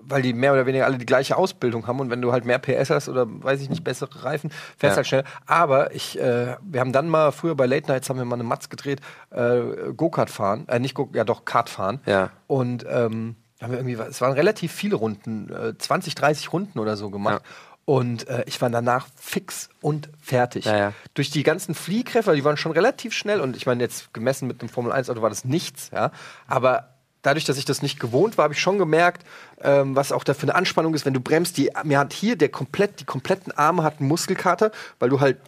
weil die mehr oder weniger alle die gleiche Ausbildung haben und wenn du halt mehr PS hast oder weiß ich nicht, bessere Reifen, fährst Ja. halt schnell. Aber ich, äh, wir haben dann mal früher bei Late Nights haben wir mal eine Matz gedreht, äh, Go-Kart fahren, äh, nicht Go, ja doch Kart fahren. Ja. Und ähm, haben wir irgendwie, es waren relativ viele Runden, äh, 20, 30 Runden oder so gemacht. Und äh, ich war danach fix und fertig. Ja, ja. Durch die ganzen Fliehkräfte, die waren schon relativ schnell und ich meine, jetzt gemessen mit dem Formel 1-Auto war das nichts, ja. Aber dadurch, dass ich das nicht gewohnt war, habe ich schon gemerkt, ähm, was auch da für eine Anspannung ist, wenn du bremst. Die, mir hat hier der komplett, die kompletten Arme hatten Muskelkater, weil du halt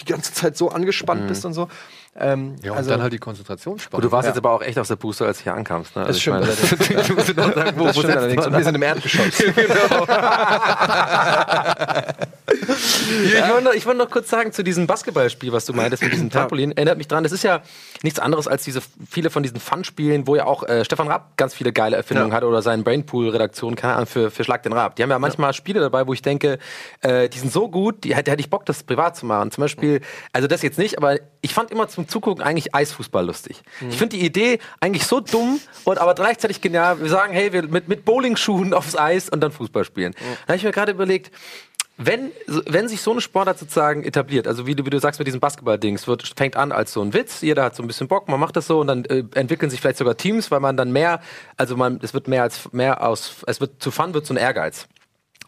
die ganze Zeit so angespannt bist und so. Ähm, Ja, und also, dann halt die Konzentrationsspannung. Du warst Ja. jetzt aber auch echt aus der Puste, als du hier ankamst. Ne? Also Das ich stimmt meine, allerdings. ich muss noch sagen, wo, das wo stimmt setzt allerdings. man Und wir sind im Erdgeschoss. Ja, <laughs> <laughs> ich, wollte noch, ich wollte noch kurz sagen zu diesem Basketballspiel, was du meintest mit diesem Trampolin. Erinnert mich dran, das ist ja nichts anderes als diese viele von diesen Fun-Spielen, wo ja auch äh, Stefan Raab ganz viele geile Erfindungen Ja. hat oder seinen Brainpool-Redaktion keine Ahnung, für, für Schlag den Raab. Die haben ja manchmal Spiele dabei, wo ich denke, äh, die sind so gut, die hätte, hätte ich Bock, das privat zu machen. Zum Beispiel, also das jetzt nicht, aber ich fand immer zum Zugucken eigentlich Eisfußball lustig. Ich finde die Idee eigentlich so dumm und aber gleichzeitig genial. Wir sagen, hey, wir mit, mit Bowlingschuhen <laughs> aufs Eis und dann Fußball spielen. Da habe ich mir gerade überlegt, wenn, wenn sich so eine Sportart sozusagen etabliert, also wie du, wie du sagst mit diesem Basketball-Dings, wird, fängt an als so ein Witz, jeder hat so ein bisschen Bock, man macht das so und dann äh, entwickeln sich vielleicht sogar Teams, weil man dann mehr, also man, es wird mehr als mehr aus, es wird zu Fun wird so ein Ehrgeiz.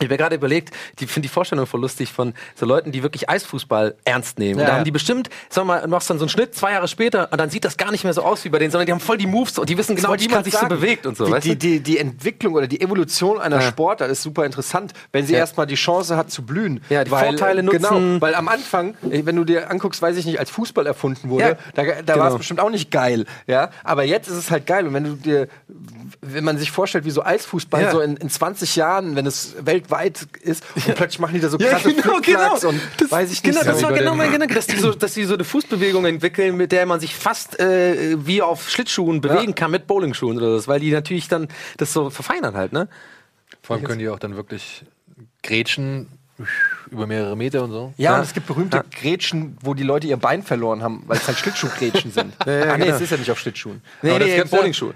Ich habe gerade überlegt, die finde die Vorstellung voll lustig von so Leuten, die wirklich Eisfußball ernst nehmen. Ja, da ja. haben die bestimmt, sag mal, du machst dann so einen Schnitt zwei Jahre später und dann sieht das gar nicht mehr so aus wie bei denen, sondern die haben voll die Moves und die wissen genau, wie man sich so sagen. bewegt und so. Die, weißt die, die, die Entwicklung oder die Evolution einer Ja. Sportart ist super interessant, wenn sie Ja. erstmal die Chance hat zu blühen. Ja, die Vorteile nutzen. Genau, weil am Anfang, äh, wenn du dir anguckst, weiß ich nicht, als Fußball erfunden wurde, Ja, da, da genau. war es bestimmt auch nicht geil. Ja? Aber jetzt ist es halt geil. Und wenn du dir, wenn man sich vorstellt, wie so Eisfußball so in, in 20 Jahren, wenn es weltweit ist, und plötzlich machen die da so Ja, krasse genau, Flickflacks genau. und Das, weiß ich genau, nicht. das so. war genau mein Gedanke, dass die, so, dass die so eine Fußbewegung entwickeln, mit der man sich fast äh, wie auf Schlittschuhen bewegen kann mit Bowlingschuhen oder so, weil die natürlich dann das so verfeinern halt, ne? Vor allem können die auch dann wirklich grätschen über mehrere Meter und so. Ja, Ja. und es gibt berühmte Ja. Grätschen, wo die Leute ihr Bein verloren haben, weil es halt <laughs> Schlittschuhgrätschen sind. Ja, ja, ah, nee, genau. es ist ja nicht auf Schlittschuhen. Nee, Aber das nee, gibt's ja- Bowlingschuhe.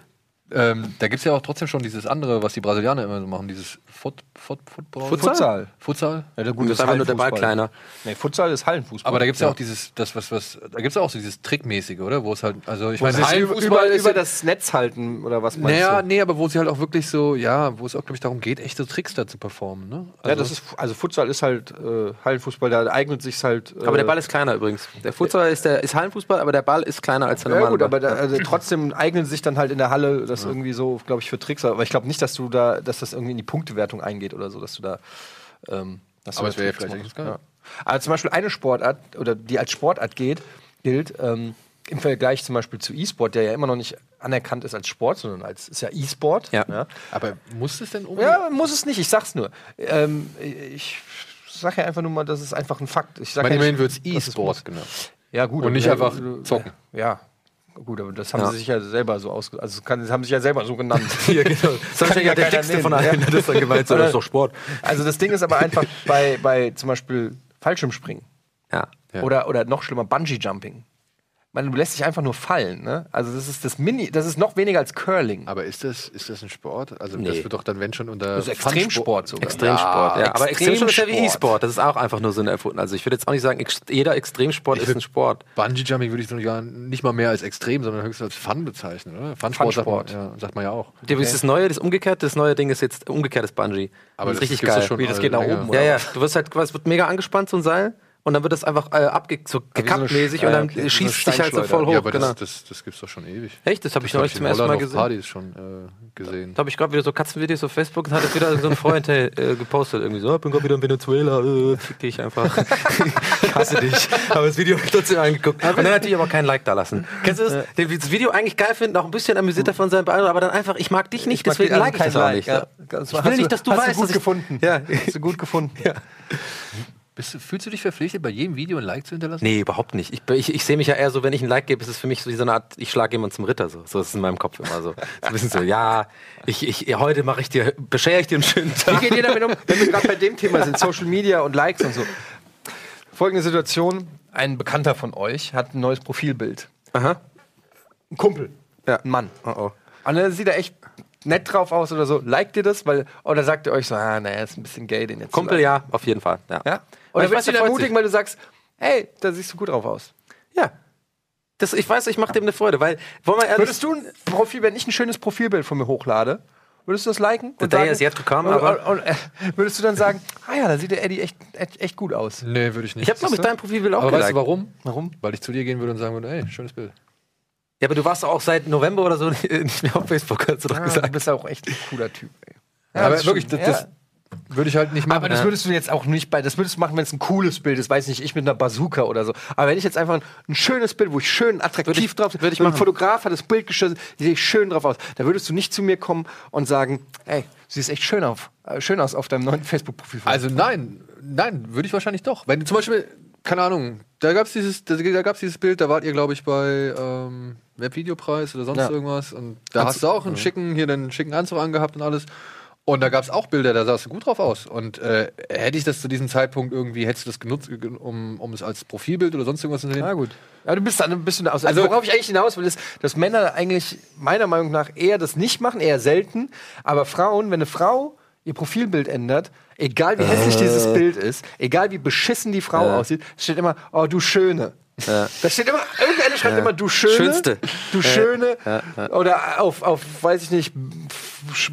Ähm, da gibt es ja auch trotzdem schon dieses andere, was die Brasilianer immer so machen, dieses Foot, Foot, Football. Futsal? Futsal. Futsal? Ja, der Gut, das ist einfach nur der Ball kleiner. Nee, Futsal ist Hallenfußball. Aber da gibt es ja. auch dieses, das, was, was, da gibt es ja auch so dieses Trickmäßige, oder? Wo es halt, also ich meine, sie es über, Hallenfußball über, ist über ja- das Netz halten oder was meinst Naja, du? nee, aber wo sie halt auch wirklich so, ja, wo es auch, glaube ich, darum geht, echte Tricks da zu performen, ne? Also, ja, das ist, also Futsal ist halt äh, Hallenfußball, da eignet sich halt. Äh, Aber der Ball ist kleiner übrigens. Der Futsal ist, der, ist Hallenfußball, aber der Ball ist kleiner als der Ja normale gut, aber Ball. da, also trotzdem eignen sich dann halt in der Halle das irgendwie so, glaube ich, für Tricks. Aber ich glaube nicht, dass du da, dass das irgendwie in die Punktewertung eingeht oder so, dass du da. Ähm, dass Aber es wäre ja vielleicht machst. geil. Ja. Aber zum Beispiel eine Sportart oder die als Sportart geht, gilt ähm, im Vergleich zum Beispiel zu E-Sport, der ja immer noch nicht anerkannt ist als Sport, sondern als ist ja E-Sport. Ja. Aber muss es denn unbedingt? Ja, muss es nicht, ich sag's nur. Ähm, ich sage ja einfach nur mal, das ist einfach ein Fakt. Ich sag Bei ja wird es E-Sport genannt. Ja, gut. Und nicht ja, einfach zocken. Ja. Gut, aber das haben Ja. sie sich ja selber so ausge... Also kann, sie haben sich ja selber so genannt. <laughs> Ja, genau. Das ist ja ja der dickste von allen, ja. das gemeint. Das ist doch Sport. Also das Ding ist aber einfach bei, bei zum Beispiel Fallschirmspringen Ja. Ja. oder, oder noch schlimmer Bungee-Jumping. Man lässt sich einfach nur fallen. Ne? Also das ist das Mini, das ist noch weniger als Curling. Aber ist das, ist das ein Sport? Also Nee. das wird doch dann, wenn schon unter Das ist Extremsport sogar. Extremsport, ja. Aber Extremsport ist ja wie. E-Sport. Das ist auch einfach nur so ein erfunden. Also ich würde jetzt auch nicht sagen, ex jeder Extremsport ist würd- ein Sport. Bungee Jumping würde ich so nicht mal mehr als extrem, sondern höchstens als Fun bezeichnen, oder? Fun-Sport sagt, man- ja, sagt man ja auch. Okay. Das neue, das umgekehrt, das neue Ding ist jetzt umgekehrtes Bungee. Aber das ist richtig geil. schon Wie, das geht nach oben, Ja, oder? ja. Du wirst halt, es wird mega angespannt, so ein Seil. Und dann wird das einfach äh, abge so so gekappmäßig Sch- und dann ja, okay, so schießt eine dich halt so voll hoch. Ja, aber genau. das, das, das gibt's doch schon ewig. Echt? Das habe ich Das neulich ich zum ersten Mal gesehen. Partys schon äh, gesehen. Da habe ich gerade wieder so Katzenvideos auf Facebook und hat jetzt wieder so ein Freund hey, äh, gepostet. Irgendwie so, ich bin gerade wieder in Venezuela, äh, fick dich einfach. <laughs> ich hasse dich. Aber das Video <laughs> trotzdem angeguckt. Und dann natürlich aber kein Like da lassen. Kennst du das? Will das Video eigentlich geil finden, auch ein bisschen amüsiert davon sein, aber dann einfach, ich mag dich nicht, mag deswegen like ich kein das auch nicht. ja. Ich hast will nicht, dass du hast weißt, du gut gefunden. Ja. Hast du gut gefunden. Ja. Bist du, fühlst du dich verpflichtet, bei jedem Video ein Like zu hinterlassen? Nee, überhaupt nicht. Ich, ich, ich sehe mich ja eher so, wenn ich ein Like gebe, ist es für mich so wie so eine Art, ich schlage jemanden zum Ritter. So, so ist es in meinem Kopf immer so. so ein bisschen so, ja, ich, ich, heute mache ich dir, beschere ich dir einen schönen Wie Tag. geht ihr damit um, wenn wir gerade bei dem Thema sind, Social Media und Likes und so? Folgende Situation: Ein Bekannter von euch hat ein neues Profilbild. Aha. Ein Kumpel. Ja. Ein Mann. Oh, oh. Und dann sieht er echt nett drauf aus oder so. Liked ihr das? Weil, oder sagt ihr euch so, ah, naja, ist ein bisschen gay, den jetzt Kumpel, ja, auf jeden Fall. Ja. Ja? Oder willst du der ihn ermutigen, weil du sagst, hey, da siehst du gut drauf aus. Ja. Das, ich weiß, ich mache dem eine Freude, weil, wollen wir ehrlich, Würdest du ein Profil, wenn ich ein schönes Profilbild von mir hochlade, würdest du das liken? Der Day is yet to come, aber- und, und, äh, würdest du dann sagen, ah ja, da sieht der Eddie echt, echt, echt gut aus. Nee, würde ich nicht. ich habe, glaube ich, dein Profilbild auch Aber weißt du warum? Warum? Weil ich zu dir gehen würde und sagen würde, ey, schönes Bild. Ja, aber du warst doch auch seit November oder so <laughs> nicht mehr auf Facebook, hast du doch Ah, du gesagt. bist ja auch echt ein cooler Typ. Ey. aber das wirklich, stimmt. das, Ja. Würde ich halt nicht machen. Aber das würdest du jetzt auch nicht bei, das würdest du machen, wenn es ein cooles Bild ist, weiß nicht, ich mit einer Bazooka oder so. Aber wenn ich jetzt einfach ein, ein schönes Bild, wo ich schön attraktiv Würde ich- drauf würde ich so ein. Fotograf hat das Bild geschossen, die sehe ich schön drauf aus. Da würdest du nicht zu mir kommen und sagen, ey, du siehst echt schön, auf, äh, schön aus auf deinem neuen Facebook-Profil. Also nein, nein, würde ich wahrscheinlich doch. Wenn du zum Beispiel, keine Ahnung, da gab es dieses, da, da gab's dieses Bild, da wart ihr, glaube ich, bei ähm, Webvideopreis oder sonst Ja. irgendwas. Und da hast du auch einen schicken, hier einen schicken Anzug angehabt und alles. Und da gab es auch Bilder, da sahst du gut drauf aus. Und äh, hätte ich das zu diesem Zeitpunkt irgendwie, hättest du das genutzt, um, um es als Profilbild oder sonst irgendwas zu nehmen? Ja, gut. Ja, du bist dann ein bisschen aus. Also, Also- worauf ich eigentlich hinaus will, ist, dass Männer eigentlich meiner Meinung nach eher das nicht machen, eher selten. Aber Frauen, wenn eine Frau ihr Profilbild ändert, egal wie hässlich dieses Bild ist, egal wie beschissen die Frau aussieht, steht immer, oh, du Schöne. Da steht immer, irgendeiner schreibt immer, du Schöne. Schönste. Du Schöne. Oder auf, auf, weiß ich nicht,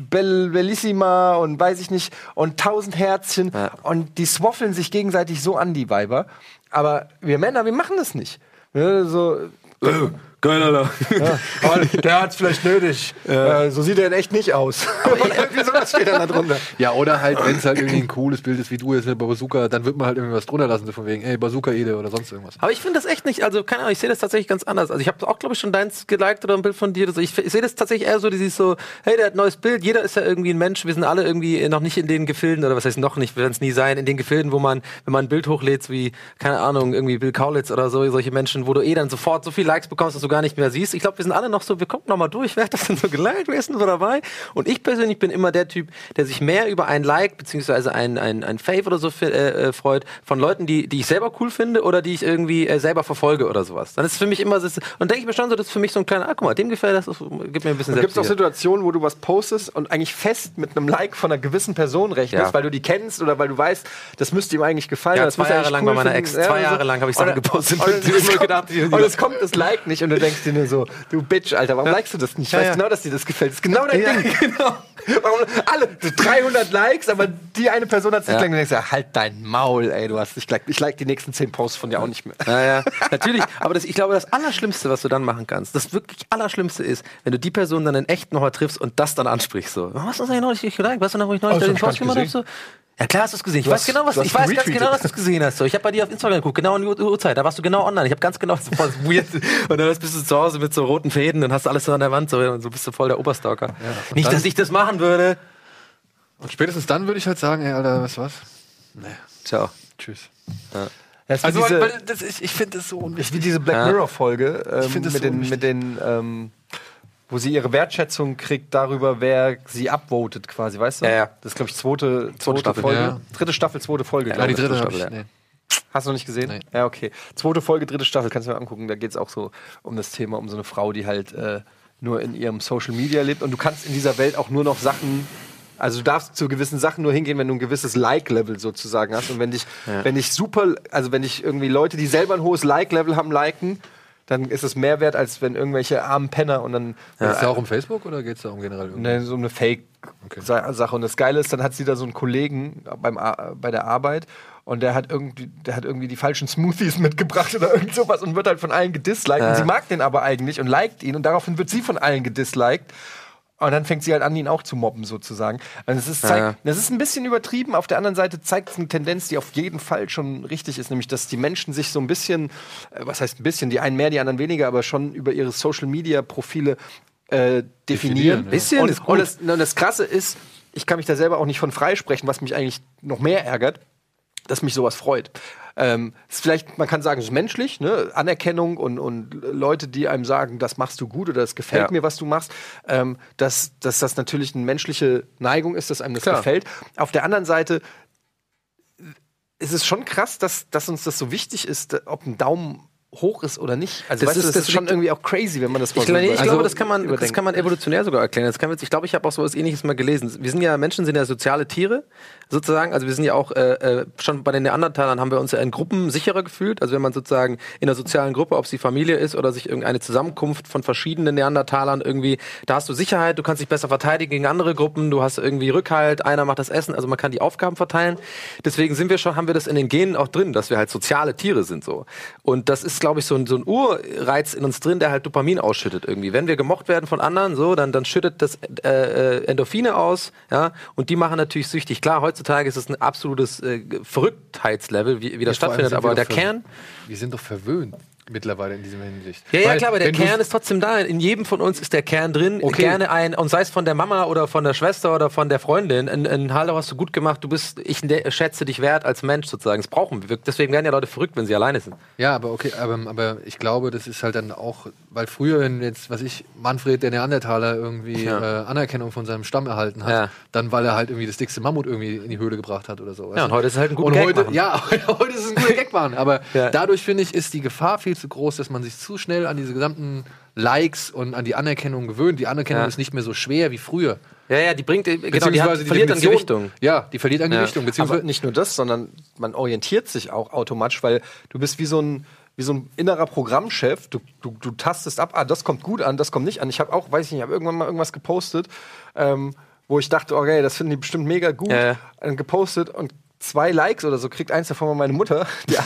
Bell, Bellissima und weiß ich nicht, und tausend Herzchen. Und die swaffeln sich gegenseitig so an, die Weiber. Aber wir Männer, wir machen das nicht. Ja, so, Geil, Alter. oh, der hat's vielleicht nötig. Äh, so sieht er in echt nicht aus. <laughs> Irgendwie sowas steht dann da drunter. Ja, oder halt, wenn es halt irgendwie ein cooles Bild ist, wie du jetzt mit Bazooka, dann wird man halt irgendwas drunter lassen, so von wegen, ey, Bazooka Ede oder sonst irgendwas. Aber ich finde das echt nicht, also keine Ahnung, ich sehe das tatsächlich ganz anders. Also ich habe auch, glaube ich, schon deins geliked oder ein Bild von dir. Also ich, ich sehe das tatsächlich eher so, dieses so, hey, der hat ein neues Bild, jeder ist ja irgendwie ein Mensch, wir sind alle irgendwie noch nicht in den Gefilden, oder was heißt noch nicht, wir werden es nie sein, in den Gefilden, wo man, wenn man ein Bild hochlädt, wie, keine Ahnung, irgendwie Bill Kaulitz oder so, solche Menschen, wo du eh dann sofort so viel Likes bekommst, dass du gar nicht mehr siehst. Ich glaube, wir sind alle noch so, wir gucken noch mal durch, <laughs> wer hat das denn so geliked, wer ist denn so dabei? Und ich persönlich bin immer der Typ, der sich mehr über ein Like, beziehungsweise ein, ein, ein Fave oder so äh, äh, freut, von Leuten, die, die ich selber cool finde oder die ich irgendwie äh, selber verfolge oder sowas. Dann ist es für mich immer, so- und denke ich mir schon so, das ist für mich so ein kleiner, ah, guck mal, dem gefällt das, das gibt mir ein bisschen Gibt es auch. Situationen, wo du was postest und eigentlich fest mit einem Like von einer gewissen Person rechnest, Ja. weil du die kennst oder weil du weißt, das müsste ihm eigentlich gefallen. Ja, das zwei Jahre lang bei meiner. Ex, zwei Jahre lang habe ich Sachen gepostet, Und, <laughs> und es kommt das Like nicht und du denkst dir nur so, du Bitch, Alter, warum likest du das nicht? Ich Ja, weiß ja. genau, dass dir das gefällt. Das ist genau dein Ja, Ding. <laughs> Genau. Warum, alle 300 Likes, aber die eine Person hat es nicht Ja. Und denkst, ja, halt dein Maul, ey, du hast nicht geliked. Ich like die nächsten 10 Posts von dir auch nicht mehr. Naja, natürlich. Aber das, ich glaube, das Allerschlimmste, was du dann machen kannst, das wirklich Allerschlimmste ist, wenn du die Person dann in echt nochmal triffst und das dann ansprichst. So, was hast du eigentlich neulich nicht geliked? Weißt du noch, wo ich neulich Oh, den Post nicht gemacht habe? So? Ja klar hast du es gesehen. Ich Du weiß hast- genau, was ich weiß ganz genau, dass du es gesehen hast. So, ich habe bei dir auf Instagram geguckt, genau in die Uhr- Uhrzeit. Da warst du genau online. Ich habe ganz genau <laughs> voll weird. Und dann bist du zu Hause mit so roten Fäden, dann hast du alles so an der Wand so, und so bist du voll der Oberstalker. nicht, dann- dass ich das machen würde. Und spätestens dann würde ich halt sagen, ey, Alter, was was? Nee, Ciao. tschüss. Ja, Also, diese, weil, das ist, ich finde das so unwichtig. wie diese Black Ja. Mirror-Folge ähm, mit, so den, mit den, ähm, wo sie ihre Wertschätzung kriegt darüber, wer sie upvotet quasi, weißt du? Ja, ja. Das ist, glaube ich, zweite, zweite Staffel. Folge. Ja. Dritte Staffel, zweite Folge, Ja, glaube die ich. dritte habe Staffel, ich. ja. Nee. Hast du noch nicht gesehen? Nee. Ja, okay. Zweite Folge, dritte Staffel, kannst du mal angucken. Da geht es auch so um das Thema, um so eine Frau, die halt äh, nur in ihrem Social Media lebt. Und du kannst in dieser Welt auch nur noch Sachen. Also du darfst zu gewissen Sachen nur hingehen, wenn du ein gewisses Like-Level sozusagen hast. Und wenn dich, wenn dich super, also wenn dich irgendwie Leute, die selber ein hohes Like-Level haben, liken, dann ist es mehr wert, als wenn irgendwelche armen Penner und dann Geht es da auch um Facebook oder geht es da um generell irgendwie? Ne, so eine Fake-Sache. Und das Geile ist, dann hat sie da so einen Kollegen beim bei der Arbeit und der hat irgendwie, der hat irgendwie die falschen Smoothies <laughs> mitgebracht oder irgend sowas und wird halt von allen gedisliked. Und sie mag den aber eigentlich und liked ihn und daraufhin wird sie von allen gedisliked. Und dann fängt sie halt an, ihn auch zu mobben, sozusagen. Und das ist, zeigt, Ja. das ist ein bisschen übertrieben. Auf der anderen Seite zeigt es eine Tendenz, die auf jeden Fall schon richtig ist, nämlich, dass die Menschen sich so ein bisschen, äh, was heißt ein bisschen, die einen mehr, die anderen weniger, aber schon über ihre Social-Media-Profile äh, definieren. Definieren. Bisschen und. Und das, und das Krasse ist, ich kann mich da selber auch nicht von freisprechen, was mich eigentlich noch mehr ärgert, dass mich sowas freut. Ähm, ist vielleicht, man kann sagen, es ist menschlich, ne? Anerkennung und, und Leute, die einem sagen, das machst du gut oder das gefällt Ja. mir, was du machst, ähm, dass, dass das natürlich eine menschliche Neigung ist, dass einem das Klar. gefällt. Auf der anderen Seite ist es schon krass, dass, dass uns das so wichtig ist, ob ein Daumen hoch ist oder nicht. Also Das weißt ist- das das ist schon irgendwie auch crazy, wenn man das mal Ich, glaube, nee, ich also glaube, das kann, man, das kann man evolutionär sogar erklären. Das kann man, ich glaube, ich habe auch so was ähnliches mal gelesen. Wir sind ja, Menschen sind ja soziale Tiere, sozusagen. Also wir sind ja auch, äh, äh, schon bei den Neandertalern haben wir uns ja in Gruppen sicherer gefühlt. Also wenn man sozusagen in einer sozialen Gruppe, ob es die Familie ist oder sich irgendeine Zusammenkunft von verschiedenen Neandertalern irgendwie, da hast du Sicherheit, du kannst dich besser verteidigen gegen andere Gruppen, du hast irgendwie Rückhalt, einer macht das Essen, also man kann die Aufgaben verteilen. Deswegen sind wir schon, haben wir das in den Genen auch drin, dass wir halt soziale Tiere sind so. Und das ist, glaube ich, so ein, so ein Urreiz in uns drin, der halt Dopamin ausschüttet irgendwie. Wenn wir gemocht werden von anderen, so, dann, dann schüttet das äh, äh, Endorphine aus, ja, und die machen natürlich süchtig. Klar, heutzutage ist es ein absolutes äh, Verrücktheitslevel, wie, wie das allem stattfindet, aber der Kern, Wir sind doch verwöhnt mittlerweile in dieser Hinsicht. ja, ja, Weil, klar, aber der Kern ist trotzdem da. In jedem von uns ist der Kern drin. Okay. Gerne ein, und sei es von der Mama oder von der Schwester oder von der Freundin, ein, ein Hallo hast du gut gemacht, du bist, ich schätze dich wert als Mensch sozusagen. Das brauchen wir. Deswegen werden ja Leute verrückt, wenn sie alleine sind. Ja, aber okay, aber, aber ich glaube, das ist halt dann auch, weil früher, wenn jetzt, was ich, Manfred der Neandertaler irgendwie Ja. äh, Anerkennung von seinem Stamm erhalten hat, Ja. dann weil er halt irgendwie das dickste Mammut irgendwie in die Höhle gebracht hat oder so. Ja, und heute ist es halt ein guter Gag heute, machen. Ja, <laughs> heute ist es ein guter Gag machen, aber Ja. dadurch finde ich, ist die Gefahr viel zu groß, dass man sich zu schnell an diese gesamten Likes und an die Anerkennung gewöhnt. Die Anerkennung Ja. ist nicht mehr so schwer wie früher. Ja, ja, die bringt, äh, genau, die, hat, verliert an Gewichtung. Ja, die verliert an Ja. Gewichtung. Aber Beziehungsweise, nicht nur das, sondern man orientiert sich auch automatisch, weil du bist wie so ein, wie so ein innerer Programmchef. Du, du, du tastest ab, ah, das kommt gut an, das kommt nicht an. Ich habe auch, weiß ich nicht, ich habe irgendwann mal irgendwas gepostet, ähm, wo ich dachte, okay, das finden die bestimmt mega gut. Ja, ja. Äh, gepostet und zwei Likes oder so kriegt eins davon mal meine Mutter. <laughs> Ja.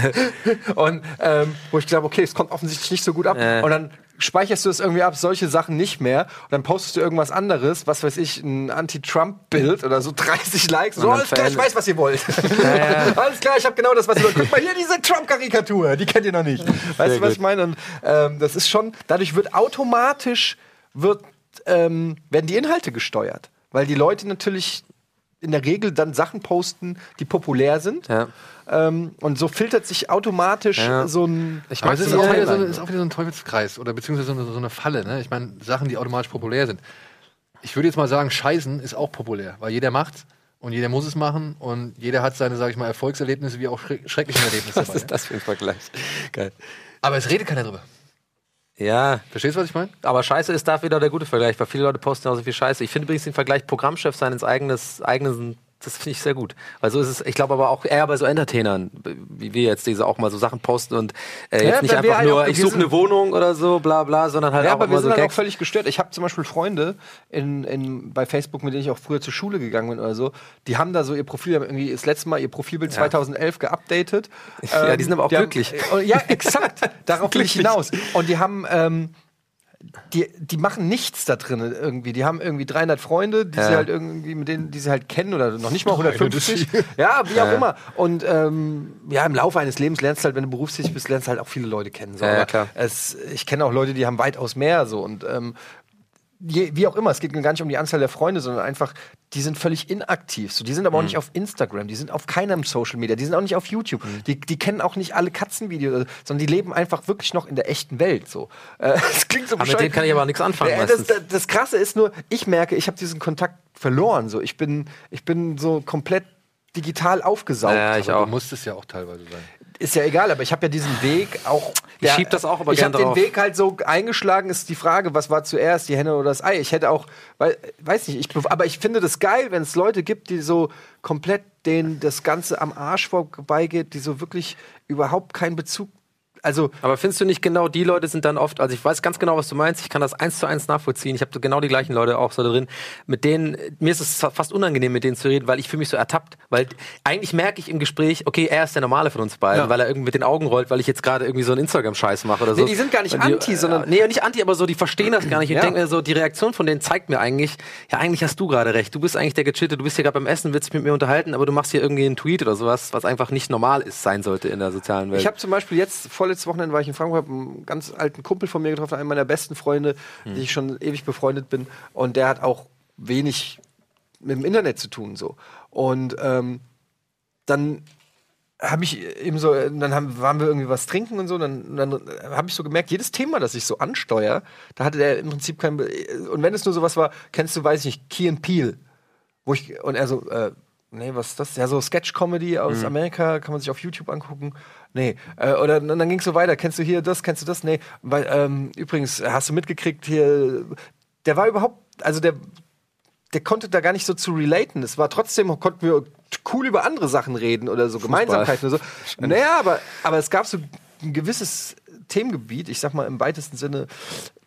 <laughs> und ähm, wo ich glaube, okay, es kommt offensichtlich nicht so gut ab. Ja. Und dann speicherst du es irgendwie ab, solche Sachen nicht mehr. Und dann postest du irgendwas anderes, was weiß ich, ein Anti-Trump-Bild oder so <laughs> 30 Likes. So, alles klar, ich weiß, was ihr wollt. alles klar, ich habe genau das, was ihr wollt. Guck mal hier, diese Trump-Karikatur, die kennt ihr noch nicht. Weißt du, was gut. ich meine? Und ähm, das ist schon, dadurch wird automatisch, wird, ähm, werden die Inhalte gesteuert. Weil die Leute natürlich in der Regel dann Sachen posten, die populär sind. Ja. Ähm, und so filtert sich automatisch Ja. so ein. Ich Aber mag es ist so auch, eine wieder so, Timeline. ist auch wieder so ein Teufelskreis oder beziehungsweise so eine, so eine Falle. Ne? Ich meine, Sachen, die automatisch populär sind. Ich würde jetzt mal sagen, Scheißen ist auch populär, weil jeder macht's und jeder muss es machen und jeder hat seine, sage ich mal, Erfolgserlebnisse wie auch schreck schrecklichen <laughs> Erlebnisse Was dabei. ist Ne? das für ein Vergleich? Geil. Aber es redet keiner drüber. Ja, Verstehst du, was ich meine? aber Scheiße ist da wieder der gute Vergleich, weil viele Leute posten auch so viel Scheiße. Ich finde übrigens den Vergleich Programmchef sein ins eigenes, eigenes das finde ich sehr gut. Weil so ist es, ich glaube aber auch eher bei so Entertainern, wie wir jetzt diese auch mal so Sachen posten und äh, Ja, jetzt nicht weil wir einfach halt nur, auch- ich suche eine Wohnung oder so, bla bla, sondern halt Ja, auch aber wir sind so halt auch völlig gestört. Ich habe zum Beispiel Freunde in, in, bei Facebook, mit denen ich auch früher zur Schule gegangen bin oder so, die haben da so ihr Profil, haben irgendwie das letzte Mal ihr Profilbild 2011 geupdatet. <laughs> Ja, die sind aber auch haben- glücklich. äh, ja, exakt. <laughs> Darauf will ich hinaus. Und die haben, ähm, die, die machen nichts da drin irgendwie. Die haben irgendwie 300 Freunde, die Ja. sie halt irgendwie mit denen, die sie halt kennen oder noch nicht mal 150. ja, wie auch immer. Und ähm, ja, im Laufe eines Lebens lernst du halt, wenn du berufstätig bist, lernst du halt auch viele Leute kennen. So. Ja, ja, klar. Es, ich kenne auch Leute, die haben weitaus mehr so und ähm, wie auch immer, es geht mir gar nicht um die Anzahl der Freunde, sondern einfach, die sind völlig inaktiv. So, die sind aber auch nicht auf Instagram, die sind auf keinem Social Media, die sind auch nicht auf YouTube, die, die kennen auch nicht alle Katzenvideos, sondern die leben einfach wirklich noch in der echten Welt. So. Äh, <laughs> das klingt so Aber mit bescheuert. denen kann ich aber nichts anfangen Äh. Das, das, das Krasse ist nur, ich merke, ich habe diesen Kontakt verloren. So. Ich, bin, ich bin so komplett digital aufgesaugt. Ja, ich Aber auch. du musst es ja auch teilweise sein. Ist ja egal, aber ich habe ja diesen Weg auch. Ich schieb das auch aber Ich habe den. Weg halt so eingeschlagen, ist die Frage, was war zuerst, die Henne oder das Ei? Ich hätte auch, weil, weiß nicht, ich, be- aber ich finde das geil, wenn es Leute gibt, die so komplett denen das Ganze am Arsch vorbeigeht, die so wirklich überhaupt keinen Bezug. Also, Aber findest du nicht genau, die Leute sind dann oft, also ich weiß ganz genau, was du meinst, ich kann das eins zu eins nachvollziehen, ich habe genau die gleichen Leute auch so drin, mit denen, mir ist es fast unangenehm, mit denen zu reden, weil ich fühle mich so ertappt, weil eigentlich merke ich im Gespräch, okay, er ist der Normale von uns beiden, Ja. weil er irgendwie mit den Augen rollt, weil ich jetzt gerade irgendwie so einen Instagram-Scheiß mache oder so. Nee, die sind gar nicht die, anti, sondern- Nee, nicht anti, aber so, die verstehen das gar nicht. Ich Ja. denke mir so, die Reaktion von denen zeigt mir eigentlich, ja, eigentlich hast du gerade recht, du bist eigentlich der Gechitte, du bist hier gerade beim Essen, willst dich mit mir unterhalten, aber du machst hier irgendwie einen Tweet oder sowas, was einfach nicht normal ist, sein sollte in der sozialen Welt. ich habe zum Beispiel jetzt, vorletztes Wochenende war ich in Frankfurt, hab einen ganz alten Kumpel von mir getroffen, einen meiner besten Freunde, die ich schon ewig befreundet bin. Und der hat auch wenig mit dem Internet zu tun. so. Und ähm, dann habe ich eben so, dann haben, waren wir irgendwie was trinken und so, dann, dann habe ich so gemerkt, jedes Thema, das ich so ansteuere, da hatte der im Prinzip kein. Und wenn es nur sowas war, kennst du, weiß ich nicht, Key and Peele. Wo ich, und er so, äh, nee, was ist das? Ja, so Sketch-Comedy aus Amerika, kann man sich auf YouTube angucken. Nee. Äh, oder und dann ging es so weiter. Kennst du hier das, kennst du das? Nee. Weil, ähm, übrigens, hast du mitgekriegt hier, der war überhaupt, also der, der konnte da gar nicht so zu relaten. Es war trotzdem, konnten wir cool über andere Sachen reden oder so Gemeinsamkeiten oder so. Naja, aber, aber es gab so ein gewisses Themengebiet, ich sag mal im weitesten Sinne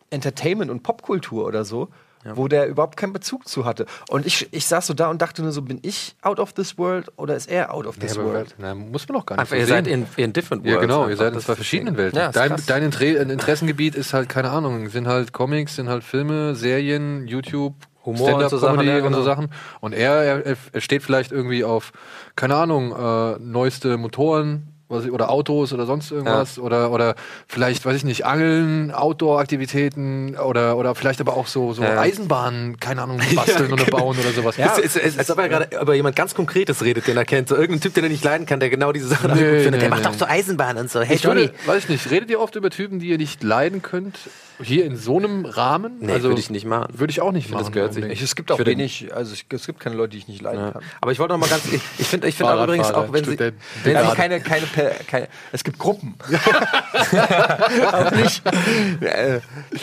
Entertainment und Popkultur oder so, wo der überhaupt keinen Bezug zu hatte. Und ich, ich saß so da und dachte nur so, bin ich out of this world oder ist er out of this Ja, aber world? na, muss man doch gar nicht Einfach, so ihr seid in, in different Ja, worlds. genau, einfach. ihr seid in Das zwei verschiedenen. Welten. Ja, ist dein, dein Intre Interessengebiet ist halt, keine Ahnung, sind halt Comics, sind halt Filme, Serien, YouTube, Humor und so Sachen, ja, und so genau. Sachen. Und er, er, er steht vielleicht irgendwie auf, keine Ahnung, äh, neueste Motoren ich- oder Autos oder sonst irgendwas. Oder, oder vielleicht, weiß ich nicht, Angeln, Outdoor-Aktivitäten oder, oder vielleicht aber auch so, so Ja. Eisenbahnen, keine Ahnung, <laughs> basteln oder bauen oder sowas. Es ist, es ist, als ob er gerade über jemand ganz Konkretes redet, den er kennt. So irgendein Typ, den er nicht leiden kann, der genau diese Sachen Nee, gut findet. nee, der macht nee. doch so Eisenbahn und so. Hey, Ich würde, Johnny. weiß ich nicht, redet ihr oft über Typen, die ihr nicht leiden könnt? Hier in so einem Rahmen? Nee, würde ich nicht machen. Würde ich auch nicht machen. das gehört sich. Ich, es gibt auch wenig, also ich, es gibt keine Leute, die ich nicht leiden Ja. kann. Aber ich wollte noch mal ganz, ich, ich finde ich finde auch übrigens auch, wenn sie, Student. wenn Also sie keine, keine, Per- keine, es gibt Gruppen. <laughs> <laughs> auch nicht, äh,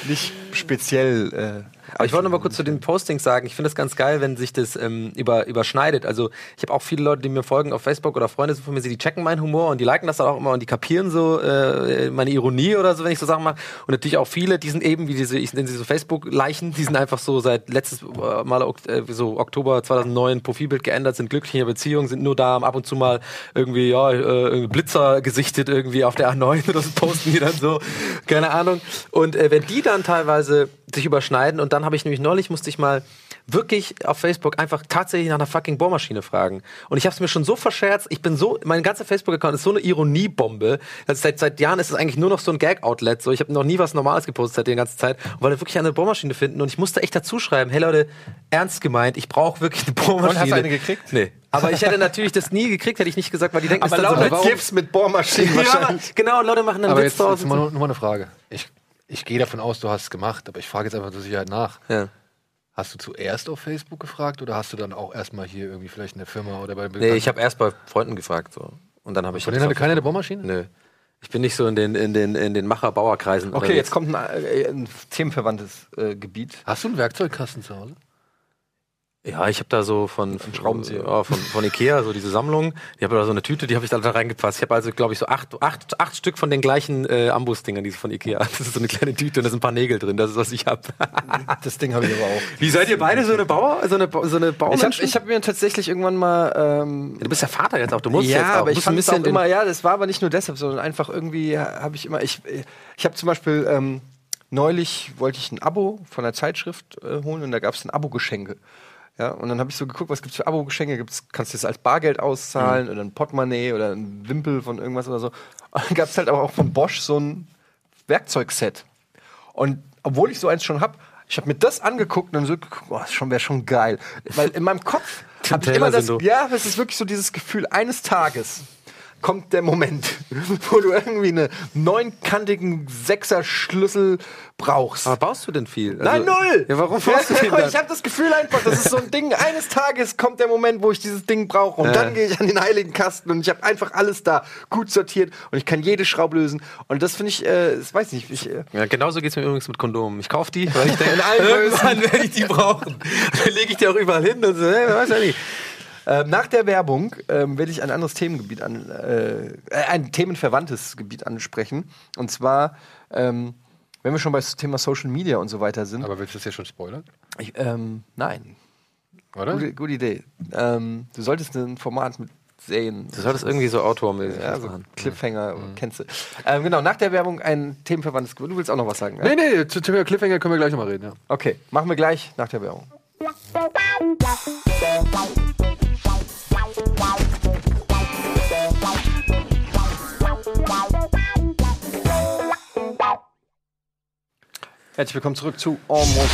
nicht speziell. Äh, Aber ich wollte noch mal kurz zu den Postings sagen. Ich finde es ganz geil, wenn sich das ähm, über, überschneidet. Also ich habe auch viele Leute, die mir folgen auf Facebook oder Freunde von mir, die checken meinen Humor und die liken das dann auch immer und die kapieren so äh, meine Ironie oder so, wenn ich so Sachen mache. Und natürlich auch viele, die sind eben wie diese, ich nenne sie so Facebook-Leichen, die sind einfach so seit letztes äh, Mal äh, so Oktober 2009 Profilbild geändert, sind glücklich in der Beziehung, sind nur da, ab und zu mal irgendwie ja äh, irgendwie Blitzer gesichtet irgendwie auf der A9 oder so posten die dann so, keine Ahnung. Und äh, wenn die dann teilweise sich überschneiden und dann habe ich nämlich neulich musste ich mal wirklich auf Facebook einfach tatsächlich nach einer fucking Bohrmaschine fragen. Und ich habe es mir schon so verscherzt, ich bin so, mein ganzer Facebook-Account ist so eine Ironiebombe. Also seit, seit Jahren ist es eigentlich nur noch so ein Gag-Outlet. So, ich habe noch nie was Normales gepostet seit die ganze Zeit und wollte wirklich eine Bohrmaschine finden. Und ich musste echt dazu schreiben, hey Leute, ernst gemeint, ich brauche wirklich eine Bohrmaschine. Und hast du eine gekriegt? Nee. Aber ich hätte natürlich das nie gekriegt, hätte ich nicht gesagt, weil die denken, aber es ist dann lauter so GIFs mit Bohrmaschinen ja, wahrscheinlich. genau, Leute machen dann Aber Witz jetzt, draus. jetzt mal, nur mal eine Frage. Ich, ich gehe davon aus, du hast es gemacht, aber ich frage jetzt einfach zur Sicherheit nach. ja. Hast du zuerst auf Facebook gefragt oder hast du dann auch erstmal hier irgendwie vielleicht in der Firma oder bei Nee, ich habe erst bei Freunden gefragt so. Und dann habe ich Von denen hatte keiner eine Bohrmaschine? Nö. Ich bin nicht so in den, in den, in den Macher-Bauerkreisen. Okay, jetzt kommt ein, äh, ein themenverwandtes äh, Gebiet. Hast du einen Werkzeugkasten zu Hause? Ja, ich habe da so von, von Schraubenzieher. Ja, von, von Ikea, so diese Sammlung. Ich habe da so eine Tüte, die habe ich da reingepasst. Ich habe also, glaube ich, so acht, acht, acht Stück von den gleichen äh, Ambus-Dingern, die von Ikea. <laughs> Das ist so eine kleine Tüte und da sind ein paar Nägel drin. Das ist, was ich habe. <laughs> Das Ding habe ich aber auch. Wie seid ihr beide so eine Bauer, so eine, so eine Ich habe hab mir tatsächlich irgendwann mal. Ähm, du bist ja Vater jetzt auch, du musst ja, jetzt auch. aber ich fand es auch immer, ja, das war aber nicht nur deshalb, sondern einfach irgendwie habe ich immer, ich, ich habe zum Beispiel ähm, neulich wollte ich ein Abo von einer Zeitschrift äh, holen und da gab es ein Abo-Geschenke. Ja, und dann habe ich so geguckt, was gibt's für Abo-Geschenke? Gibt's, kannst du das als Bargeld auszahlen oder ein Portemonnaie oder ein Wimpel von irgendwas oder so. <laughs> Und dann gab es halt aber auch von Bosch so ein Werkzeugset. Und obwohl ich so eins schon hab, ich habe mir das angeguckt und dann so geguckt, oh, das schon wäre schon geil. Weil in meinem Kopf <laughs> habe ich immer das, ja, es ist wirklich so dieses Gefühl eines Tages kommt der Moment, <laughs> wo du irgendwie einen neunkantigen Sechser-Schlüssel brauchst. Aber baust du denn viel? Nein, null! Ja, warum brauchst du <laughs> den Aber dann? ich habe das Gefühl einfach, das ist so ein Ding. Eines Tages kommt der Moment, wo ich dieses Ding brauche. Und Ja. dann gehe ich an den heiligen Kasten und ich habe einfach alles da gut sortiert und ich kann jede Schraube lösen. Und das finde ich, äh, das weiß nicht, ich, äh, Ja, genauso geht's mir übrigens mit Kondomen. Ich kaufe die, weil ich denke, <laughs> In allen irgendwann werde ich die brauchen. Dann lege ich die auch überall hin und so, hey, weiß ja nicht. Ähm, nach der Werbung ähm, werde ich ein anderes Themengebiet an, äh, äh, ein themenverwandtes Gebiet ansprechen. Und zwar, ähm, wenn wir schon bei das Thema Social Media und so weiter sind. Aber willst du das jetzt schon spoilern? Ich, ähm, nein, Oder? gute, gute Idee. Ähm, du solltest ein Format mit Serien. Du solltest irgendwie so Outdoor-mäßig ja, so machen. Cliffhanger, kennst du. Ähm, genau, nach der Werbung ein themenverwandtes Gebiet. Du willst auch noch was sagen? Ja? Nee, nee, zu Thema Cliffhanger können wir gleich nochmal reden, ja. Okay, machen wir gleich nach der Werbung. Herzlich willkommen zurück zu Almost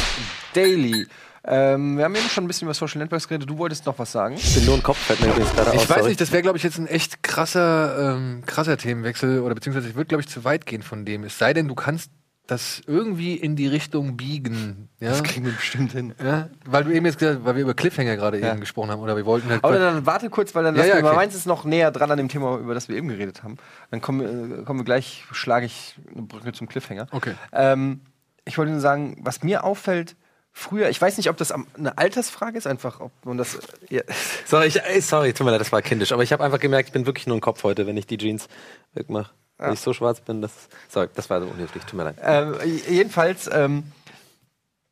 Daily. Ähm, wir haben eben schon ein bisschen über Social Networks geredet. Du wolltest noch was sagen? Ich bin nur ein Kopf, fällt mir übrigens gerade Ich aus, weiß sorry. nicht, das wäre, glaube ich, jetzt ein echt krasser, ähm, krasser Themenwechsel oder beziehungsweise ich würde, glaube ich, zu weit gehen von dem. Es sei denn, du kannst das irgendwie in die Richtung biegen. Ja? Das kriegen wir bestimmt hin. ja? Weil du eben jetzt gesagt, weil wir über Cliffhanger gerade Ja. eben gesprochen haben oder wir wollten halt. Aber dann warte kurz, weil dann Ja, ja, okay. meins ist noch näher dran an dem Thema, über das wir eben geredet haben. Dann kommen, äh, kommen wir gleich, schlage ich eine Brücke zum Cliffhanger. Okay. Ähm, ich wollte nur sagen, was mir auffällt, früher, ich weiß nicht, ob das am- eine Altersfrage ist, einfach, ob man das. Ja, Sorry, ich, ey, sorry, tut mir leid, das war kindisch. Aber ich habe einfach gemerkt, ich bin wirklich nur ein Kopf heute, wenn ich die Jeans wegmache. Weil ich so schwarz bin, das. Sorry, das war so unhöflich, tut mir leid. ähm, jedenfalls, ähm,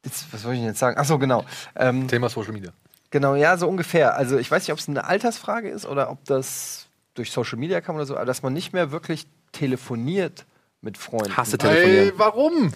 jetzt, was wollte ich denn jetzt sagen? Ach so, genau. Ähm, Thema Social Media. Genau, ja, so ungefähr. Also ich weiß nicht, ob es eine Altersfrage ist oder ob das durch Social Media kam oder so, aber dass man nicht mehr wirklich telefoniert mit Freunden. Hasse telefonieren. Ey, warum?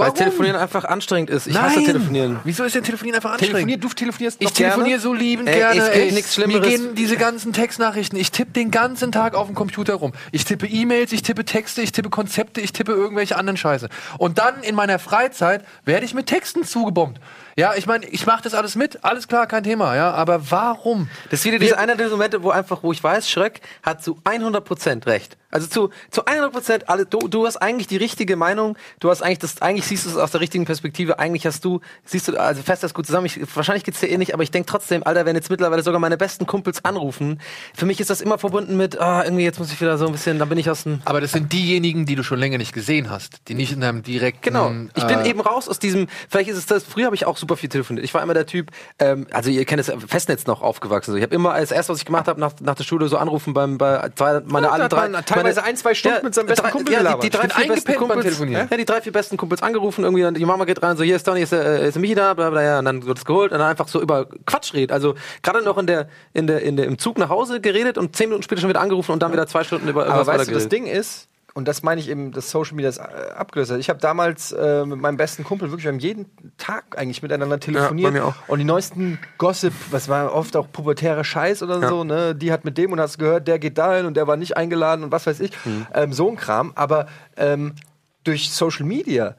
Weil Telefonieren einfach anstrengend ist. Ich hasse Nein. telefonieren. Wieso ist denn Telefonieren einfach anstrengend? Telefoniert, du telefonierst Ich telefoniere so liebend Ey, gerne. es gibt nichts Mir Schlimmeres. gehen diese ganzen Textnachrichten. Ich tippe den ganzen Tag auf dem Computer rum. Ich tippe E-Mails, ich tippe Texte, ich tippe Konzepte, ich tippe irgendwelche anderen Scheiße. Und dann in meiner Freizeit werde ich mit Texten zugebombt. Ja, ich meine, ich mache das alles mit, alles klar, kein Thema, ja. Aber warum? Das ist wieder dieser einer der Momente, wo einfach, wo ich weiß, Schröck hat zu 100% recht. Also zu, zu 100% alle, du, du hast eigentlich die richtige Meinung, du hast eigentlich das, eigentlich siehst du es aus der richtigen Perspektive, eigentlich hast du, siehst du, also fest das gut zusammen, ich, wahrscheinlich geht's dir eh nicht, aber ich denke trotzdem, Alter, wenn jetzt mittlerweile sogar meine besten Kumpels anrufen, für mich ist das immer verbunden mit, ah, irgendwie jetzt muss ich wieder so ein bisschen, dann bin ich aus dem, Aber das sind diejenigen, die du schon länger nicht gesehen hast, die nicht in einem direkten. Genau. Ich bin äh, eben raus aus diesem. Vielleicht ist es das. Früher habe ich auch super viel telefoniert. Ich war immer der Typ. Ähm, also ihr kennt es, Festnetz noch aufgewachsen. So. Ich habe immer als erstes, was ich gemacht habe nach, nach der Schule, so anrufen beim bei zwei, meine Ja, alle drei. man teilweise ein, zwei Stunden mit seinem besten drei, Kumpel ja, die, gelabert. die drei, Ich bin vier besten Kumpels. Ja, die drei, vier besten Kumpels angerufen. Irgendwie dann die Mama geht rein, so hier ist Donny, ist, äh, ist Michi da, bla bla ja, und dann wird es geholt und dann einfach so über Quatsch redet. Also gerade noch in der, in der, in der, im Zug nach Hause geredet und zehn Minuten später schon wieder angerufen und dann wieder zwei Stunden über Aber irgendwas weißt du, das. Ding ist, und das meine ich eben, dass Social Media das äh, abgelöst hat. Ich habe damals äh, mit meinem besten Kumpel wirklich, wir haben jeden Tag eigentlich miteinander telefoniert. bei mir auch. Und die neuesten Gossip, was war oft auch pubertärer Scheiß oder Ja. so, ne? Die hat mit dem und hast gehört, der geht dahin und der war nicht eingeladen und was weiß ich. Mhm. Ähm, so ein Kram. Aber ähm, durch Social Media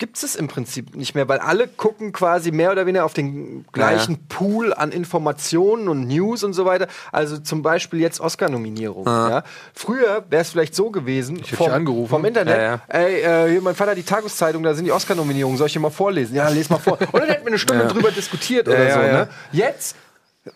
gibt es im Prinzip nicht mehr, weil alle gucken quasi mehr oder weniger auf den gleichen Pool an Informationen und News und so weiter. Also zum Beispiel jetzt Oscar-Nominierung. Ja. Früher wäre es vielleicht so gewesen, hätte vom, vom Internet, Ja, ja. ey, äh, mein Vater hat die Tageszeitung, da sind die Oscar-Nominierungen, soll ich dir mal vorlesen? Ja, les mal vor. Und dann hätten wir eine Stunde <laughs> drüber diskutiert oder Ja, so. ja, ja. Ne? Jetzt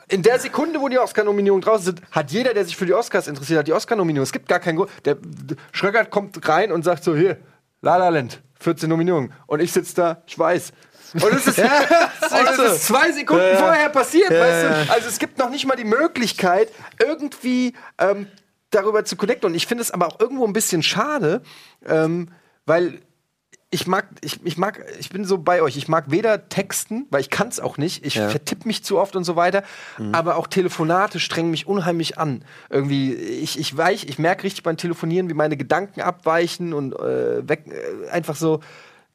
in der Sekunde, wo die Oscar-Nominierungen draußen sind, hat jeder, der sich für die Oscars interessiert, hat die Oscar-Nominierung. Es gibt gar keinen Grund. Der d- Schröckert kommt rein und sagt so: Hier, La La Land, 14 Nominierungen. Und ich sitze da, ich weiß. Und es ist, <laughs> und es ist zwei Sekunden vorher passiert, weißt du? Also es gibt noch nicht mal die Möglichkeit, irgendwie ähm, darüber zu connecten. Und ich finde es aber auch irgendwo ein bisschen schade, ähm, weil ich mag, ich, ich mag, ich bin so bei euch. Ich mag weder Texten, weil ich kann es auch nicht. Ich Ja. vertipp mich zu oft und so weiter. Aber auch Telefonate strengen mich unheimlich an. Irgendwie, ich, ich weich, ich merke richtig beim Telefonieren, wie meine Gedanken abweichen und äh, weg, äh, einfach so.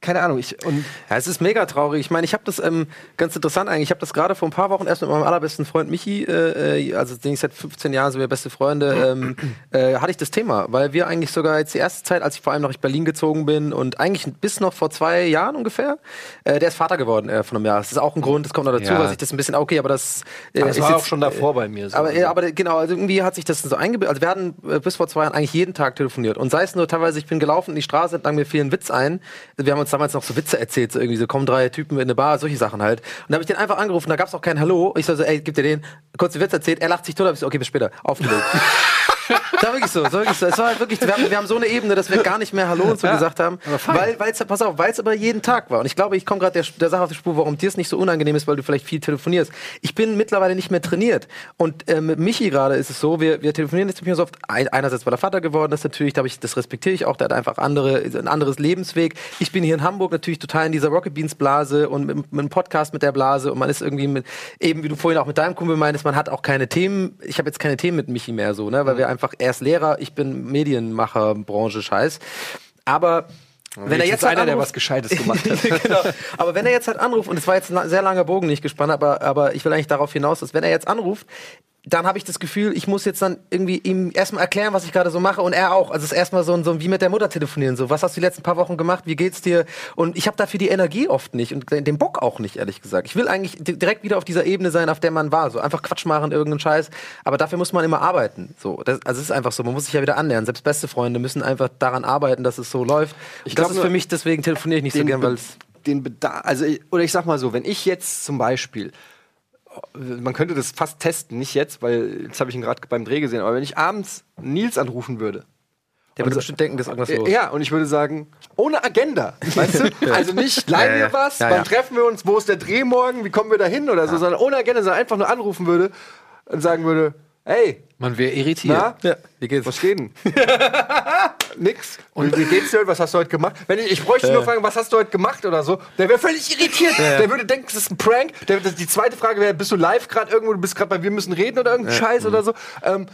Keine Ahnung, ich und ja, es ist mega traurig. Ich meine, ich habe das ähm, ganz interessant eigentlich. Ich habe das gerade vor ein paar Wochen erst mit meinem allerbesten Freund Michi, äh, äh also den ich seit 15 Jahren sind wir beste Freunde, ähm, <clears throat> äh, hatte ich das Thema, weil wir eigentlich sogar jetzt die erste Zeit, als ich vor allem nach Berlin gezogen bin und eigentlich bis noch vor zwei Jahren ungefähr, äh, der ist Vater geworden äh, von einem Jahr. Das ist auch ein Grund, das kommt noch dazu, ja. weil sich das ein bisschen okay, aber das, äh, aber das war jetzt, auch schon davor bei mir. So. Aber, aber genau, also irgendwie hat sich das so eingebildet. Also wir hatten äh, bis vor zwei Jahren eigentlich jeden Tag telefoniert und sei es nur teilweise, ich bin gelaufen in die Straße, entlang mir fiel ein Witz ein. Wir haben uns damals noch so Witze erzählt erzählt, so irgendwie so kommen drei Typen in eine Bar, solche Sachen halt. Und da habe ich den einfach angerufen, da gab es auch kein Hallo. Ich so, so, ey, gib dir den, kurz den Witz erzählt, er lacht sich tot, hab ich so, okay, bis später, aufgelegt. <laughs> <laughs> das war wirklich so, das war wirklich so. Es war halt wirklich, wir haben, wir haben, so eine Ebene, dass wir gar nicht mehr Hallo und so ja, gesagt haben. Weil, weil es, pass auf, weil es aber jeden Tag war. Und ich glaube, ich komme gerade der, der Sache auf die Spur, warum dir es nicht so unangenehm ist, weil du vielleicht viel telefonierst. Ich bin mittlerweile nicht mehr trainiert. Und äh, mit Michi gerade ist es so, wir, wir telefonieren jetzt nicht mehr so oft. Einerseits, weil er Vater geworden ist, natürlich, da ich, das respektiere ich auch, der hat einfach andere, ein anderes Lebensweg. Ich bin hier in Hamburg natürlich total in dieser Rocket Beans Blase und mit, mit einem Podcast mit der Blase und man ist irgendwie mit, eben wie du vorhin auch mit deinem Kumpel meintest, man hat auch keine Themen, ich habe jetzt keine Themen mit Michi mehr so, ne, weil wir einfach, er ist Lehrer, ich bin Medienmacher, Branche, Scheiß. Aber wenn er jetzt halt einer, anruft, der was Gescheites gemacht <laughs> hat. genau. Aber wenn er jetzt halt anruft, und es war jetzt ein sehr langer Bogen nicht gespannt, aber, aber ich will eigentlich darauf hinaus, dass wenn er jetzt anruft, dann habe ich das Gefühl, ich muss jetzt dann irgendwie ihm erstmal erklären, was ich gerade so mache und er auch. Also es ist erstmal so, so wie mit der Mutter telefonieren. So, was hast du die letzten paar Wochen gemacht? Wie geht's dir? Und ich habe dafür die Energie oft nicht und den Bock auch nicht, ehrlich gesagt. Ich will eigentlich direkt wieder auf dieser Ebene sein, auf der man war. So einfach Quatsch machen, irgendeinen Scheiß. Aber dafür muss man immer arbeiten. So, das, also es ist einfach so. Man muss sich ja wieder annähern. Selbst beste Freunde müssen einfach daran arbeiten, dass es so läuft. Ich glaube, das ist für mich deswegen telefoniere ich nicht so gern, weil es den Bedarf, also oder ich sag mal so, wenn ich jetzt zum Beispiel man könnte das fast testen, nicht jetzt, weil jetzt habe ich ihn gerade beim Dreh gesehen, aber wenn ich abends Nils anrufen würde, der würde bestimmt denken, das ist irgendwas los. Ja, und ich würde sagen, ohne Agenda, weißt du? <laughs> Also nicht, leih mir was, wann treffen wir uns, wo ist der Dreh morgen, wie kommen wir da hin oder so, sondern ohne Agenda, sondern einfach nur anrufen würde und sagen würde, Ey. Man wäre irritiert. Na? Ja. Wie geht's? Was geht denn? <laughs> Nix. Und wie geht's dir? Was hast du heute gemacht? Wenn ich, ich bräuchte äh. nur fragen, was hast du heute gemacht oder so, der wäre völlig irritiert. Ja. Der würde denken, das ist ein Prank. Der, die zweite Frage wäre, bist du live gerade irgendwo, du bist gerade bei Wir müssen reden oder irgendein ja. Scheiß mhm. oder so. Ähm,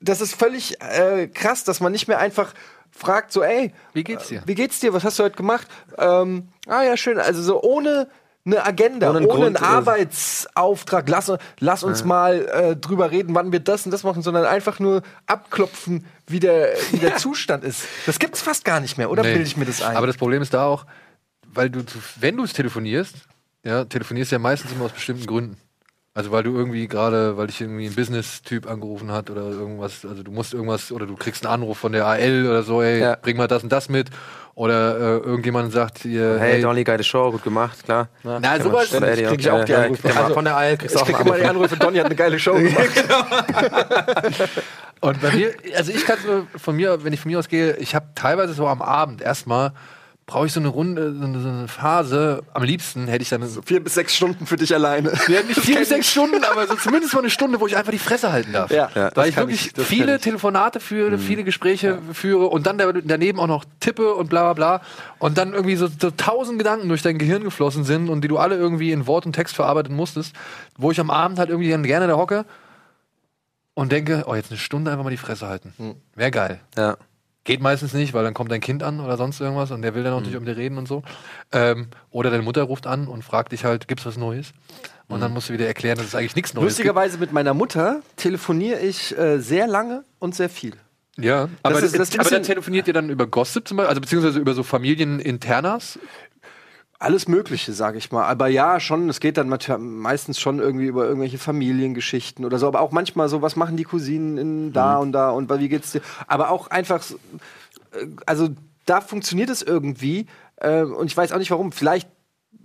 das ist völlig äh, krass, dass man nicht mehr einfach fragt, so, ey, wie geht's dir? Wie geht's dir? Was hast du heute gemacht? Ähm, ah ja, schön. Also so ohne eine Agenda, ohne, einen, ohne einen Arbeitsauftrag. Lass, lass uns ja. mal äh, drüber reden, wann wir das und das machen, sondern einfach nur abklopfen, wie der, wie der <laughs> Zustand ist. Das gibt's fast gar nicht mehr, oder nee. bilde ich mir das ein? Aber das Problem ist da auch, weil du, wenn du es telefonierst, ja, telefonierst ja meistens immer aus bestimmten Gründen. Also weil du irgendwie gerade, weil dich irgendwie ein Business-Typ angerufen hat oder irgendwas, also du musst irgendwas oder du kriegst einen Anruf von der AL oder so, ey, ja. bring mal das und das mit. Oder äh, irgendjemand sagt dir, hey, hey Dolly, geile Show, gut gemacht, klar. Na, Na sowas krieg ich auch die Anrufe. Ja, also, von der AL kriegst du auch Ich krieg immer die Anrufe, Donny hat eine geile Show <laughs> gemacht. genau. und bei mir, also ich kann von mir, wenn ich von mir ausgehe, ich habe teilweise so am Abend erstmal brauche ich so eine Runde, so eine, so eine, Phase. Am liebsten hätte ich dann so vier bis sechs Stunden für dich alleine. Ja, nicht vier <laughs> bis sechs Stunden, aber so zumindest mal eine Stunde, wo ich einfach die Fresse halten darf. Ja, ja Weil ich wirklich ich, viele Telefonate führe, mhm. viele Gespräche ja. führe und dann daneben auch noch tippe und bla bla bla. Und dann irgendwie so, so tausend Gedanken durch dein Gehirn geflossen sind und die du alle irgendwie in Wort und Text verarbeiten musstest, wo ich am Abend halt irgendwie gerne da hocke und denke, oh, jetzt eine Stunde einfach mal die Fresse halten. Mhm. Wäre geil. Ja. Geht meistens nicht, weil dann kommt dein Kind an oder sonst irgendwas und der will dann auch mhm. nicht um dir reden und so. Ähm, oder deine Mutter ruft an und fragt dich halt, gibt's was Neues? Und mhm. dann musst du wieder erklären, dass es eigentlich nichts Neues Lustigerweise gibt. mit meiner Mutter telefoniere ich äh, sehr lange und sehr viel. Ja, aber, das ist, das aber dann telefoniert ihr dann über Gossip zum Beispiel, also beziehungsweise über so Familieninternas? Alles Mögliche, sage ich mal. Aber ja, schon, es geht dann meistens schon irgendwie über irgendwelche Familiengeschichten oder so. Aber auch manchmal so, was machen die Cousinen in da mhm. und da und wie geht's dir? Aber auch einfach, äh, also da funktioniert es irgendwie. Äh, und ich weiß auch nicht warum. Vielleicht,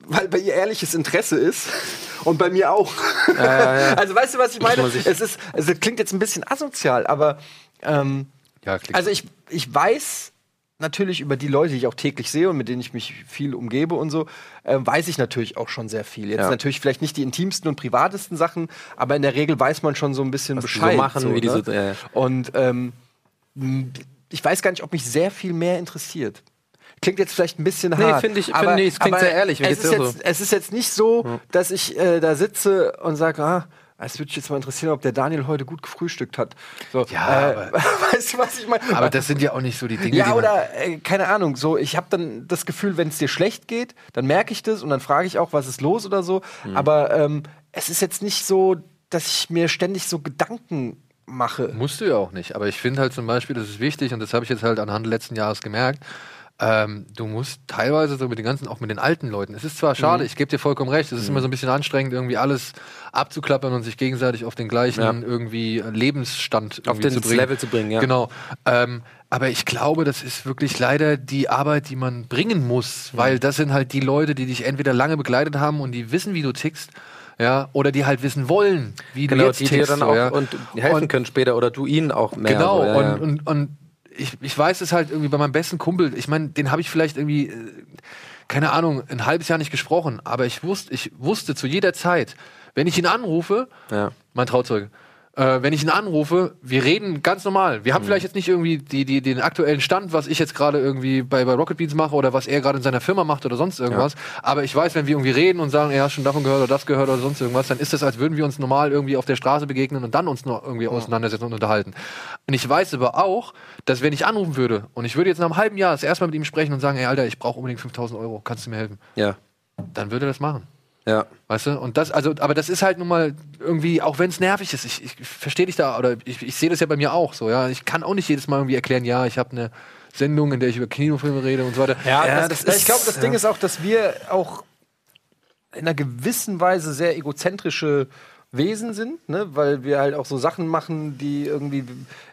weil bei ihr ehrliches Interesse ist. <laughs> Und bei mir auch. Ja, ja, ja. <laughs> Also weißt du, was ich meine? Es ist, also klingt jetzt ein bisschen asozial, aber ähm, also ich, ich weiß, natürlich über die Leute, die ich auch täglich sehe und mit denen ich mich viel umgebe und so, äh, weiß ich natürlich auch schon sehr viel. Jetzt ja. natürlich vielleicht nicht die intimsten und privatesten Sachen, aber in der Regel weiß man schon so ein bisschen Was Bescheid. So machen, so, wie die ne? so, äh. Und ähm, ich weiß gar nicht, ob mich sehr viel mehr interessiert. Klingt jetzt vielleicht ein bisschen nee, hart. Finde ich, aber, find ich, es klingt sehr ehrlich. Es ist, jetzt, so. es ist jetzt nicht so, dass ich äh, da sitze und sage, ah, Es würde mich jetzt mal interessieren, ob der Daniel heute gut gefrühstückt hat. So, Ja, äh, <laughs> weißt du, was ich meine? Aber das sind ja auch nicht so die Dinge, die Ja, man- oder äh, keine Ahnung, so ich habe dann das Gefühl, wenn es dir schlecht geht, dann merke ich das und dann frage ich auch, was ist los oder so. Mhm. Aber ähm, es ist jetzt nicht so, dass ich mir ständig so Gedanken mache. Musst du ja auch nicht. Aber ich finde halt zum Beispiel, das ist wichtig und das habe ich jetzt halt anhand letzten Jahres gemerkt. Ähm, du musst teilweise so mit den ganzen, auch mit den alten Leuten. Es ist zwar schade, ich gebe dir vollkommen recht, es ist immer so ein bisschen anstrengend, irgendwie alles abzuklappern und sich gegenseitig auf den gleichen Ja. irgendwie Lebensstand irgendwie den zu. Level zu bringen, ja. Genau. Ähm, aber ich glaube, das ist wirklich leider die Arbeit, die man bringen muss, weil das sind halt die Leute, die dich entweder lange begleitet haben und die wissen, wie du tickst. Ja, oder die halt wissen wollen, wie du Genau, jetzt die dir tickst. dann so, auch ja. und helfen Und- können später oder du ihnen auch mehr. Genau, so, ja, und, und, und ich, ich weiß es halt irgendwie bei meinem besten Kumpel, ich meine, den habe ich vielleicht irgendwie, äh, keine Ahnung, ein halbes Jahr nicht gesprochen, aber ich wusste, ich wusste zu jeder Zeit, wenn ich ihn anrufe, Ja. mein Trauzeuge, äh, wenn ich ihn anrufe, wir reden ganz normal. Wir haben vielleicht jetzt nicht irgendwie die, die, den aktuellen Stand, was ich jetzt gerade irgendwie bei, bei Rocket Beans mache oder was er gerade in seiner Firma macht oder sonst irgendwas. Aber ich weiß, wenn wir irgendwie reden und sagen, er hat schon davon gehört oder das gehört oder sonst irgendwas, dann ist das, als würden wir uns normal irgendwie auf der Straße begegnen und dann uns noch irgendwie auseinandersetzen und unterhalten. Und ich weiß aber auch, dass wenn ich anrufen würde und ich würde jetzt nach einem halben Jahr das erste Mal mit ihm sprechen und sagen, ey Alter, ich brauche unbedingt 5000 Euro, kannst du mir helfen? ja. Dann würde er das machen. Ja. Weißt du? Und das, also, aber das ist halt nun mal irgendwie, auch wenn es nervig ist, ich, ich verstehe dich da, oder ich, ich sehe das ja bei mir auch so, ja. Ich kann auch nicht jedes Mal irgendwie erklären, ja, ich habe eine Sendung, in der ich über Kinofilme rede und so weiter. Ja, das das, ist- ich glaube, das ja. Ding ist auch, dass wir auch in einer gewissen Weise sehr egozentrische Wesen sind, ne? weil wir halt auch so Sachen machen, die irgendwie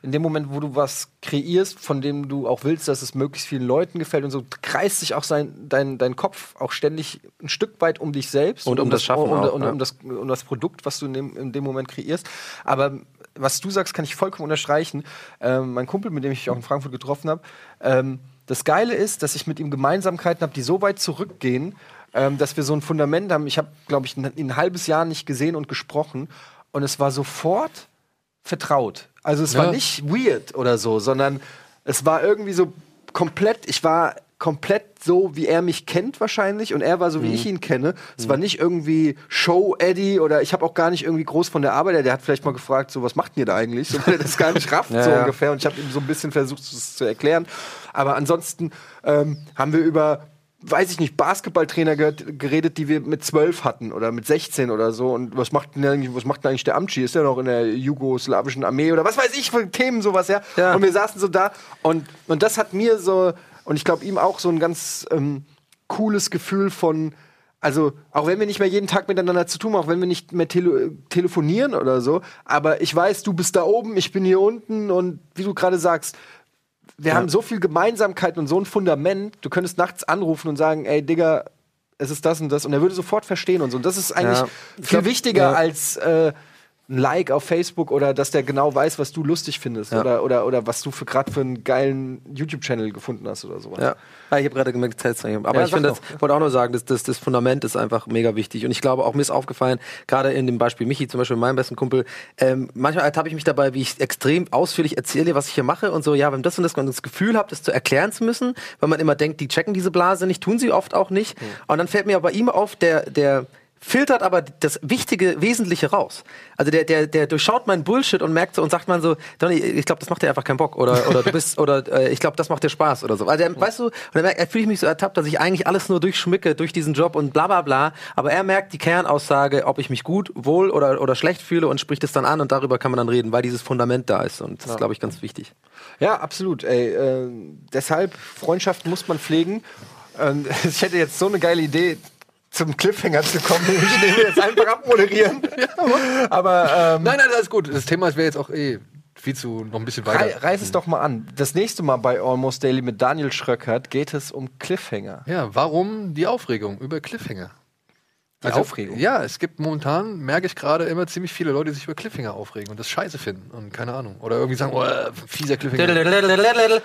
in dem Moment, wo du was kreierst, von dem du auch willst, dass es möglichst vielen Leuten gefällt und so, kreist sich auch sein, dein, dein Kopf auch ständig ein Stück weit um dich selbst Und um das Schaffen um, auch, um, ja. um, das, um das Produkt, was du in dem, in dem Moment kreierst. Aber was du sagst, kann ich vollkommen unterstreichen. Ähm, mein Kumpel, mit dem ich mich auch in Frankfurt getroffen habe, ähm, das Geile ist, dass ich mit ihm Gemeinsamkeiten habe, die so weit zurückgehen, ähm, dass wir so ein Fundament haben. Ich habe, glaube ich, ein, ein halbes Jahr nicht gesehen und gesprochen und es war sofort vertraut. Also es war Ja. nicht weird oder so, sondern es war irgendwie so komplett, ich war komplett so, wie er mich kennt wahrscheinlich und er war so, wie ich ihn kenne. Es war nicht irgendwie Show-Eddie oder ich habe auch gar nicht irgendwie groß von der Arbeit, der hat vielleicht mal gefragt, so, was macht ihr da eigentlich? So, weil er das gar nicht rafft, <laughs> Ja, so ungefähr und ich habe ihm so ein bisschen versucht, es zu erklären. Aber ansonsten ähm, haben wir über weiß ich nicht, Basketballtrainer gehört, geredet, die wir mit zwölf hatten oder mit 16 oder so. Und was macht denn eigentlich, was macht denn eigentlich der Amtschi? Ist der noch in der jugoslawischen Armee oder was weiß ich für Themen sowas, ja? Ja. Und wir saßen so da und, und das hat mir so, und ich glaube ihm auch so ein ganz ähm, cooles Gefühl von, also auch wenn wir nicht mehr jeden Tag miteinander zu tun haben, auch wenn wir nicht mehr tele telefonieren oder so, aber ich weiß, du bist da oben, ich bin hier unten und wie du gerade sagst, wir haben so viel Gemeinsamkeit und so ein Fundament, du könntest nachts anrufen und sagen, ey Digga, es ist das und das und er würde sofort verstehen und so. Und das ist eigentlich Ja. viel glaub, wichtiger ja. als äh, ein Like auf Facebook oder dass der genau weiß, was du lustig findest Ja. oder, oder, oder was du für gerade für einen geilen YouTube-Channel gefunden hast oder sowas. Ja. Ah, ich habe gerade gemerkt, Zeit Aber Ja, ich finde, das wollte auch nur sagen, dass das, das Fundament ist einfach mega wichtig. Und ich glaube, auch mir ist aufgefallen, gerade in dem Beispiel Michi, zum Beispiel meinem besten Kumpel, ähm, manchmal ertappe ich mich dabei, wie ich extrem ausführlich erzähle, was ich hier mache und so, ja, wenn das und das man das Gefühl hat, das zu erklären zu müssen, weil man immer denkt, die checken diese Blase nicht, tun sie oft auch nicht. Und dann fällt mir aber bei ihm auf, der, der filtert aber das Wichtige, Wesentliche raus. Also der, der, der durchschaut meinen Bullshit und merkt so und sagt man so, Donny, ich glaube, das macht dir einfach keinen Bock oder, oder du bist, oder äh, ich glaube, das macht dir Spaß oder so. Also der, weißt du, und dann merkt, er fühle ich mich so ertappt, dass ich eigentlich alles nur durchschmücke durch diesen Job und bla bla bla. Aber er merkt die Kernaussage, ob ich mich gut, wohl oder, oder schlecht fühle und spricht es dann an und darüber kann man dann reden, weil dieses Fundament da ist. Und das ist, glaube ich, ganz wichtig. Ja, absolut. Ey, äh, deshalb, Freundschaft muss man pflegen. Ähm, <laughs> ich hätte jetzt so eine geile Idee, zum Cliffhanger zu kommen, den wir jetzt einfach abmoderieren. Aber ähm, Nein, nein, das ist gut. Das Thema wäre jetzt auch eh viel zu noch ein bisschen weiter. rei reiß es doch mal an. Das nächste Mal bei Almost Daily mit Daniel Schröckert geht es um Cliffhanger. Ja, warum die Aufregung über Cliffhanger? Die Aufregung? Ja, es gibt momentan, merke ich gerade, immer ziemlich viele Leute, die sich über Cliffhanger aufregen und das scheiße finden und keine Ahnung. Oder irgendwie sagen, oh, fieser Cliffhanger.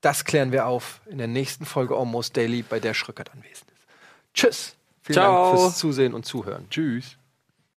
Das klären wir auf in der nächsten Folge Almost Daily, bei der Schröckert anwesend ist. Tschüss. Vielen Ciao. Dank fürs Zusehen und Zuhören. Tschüss.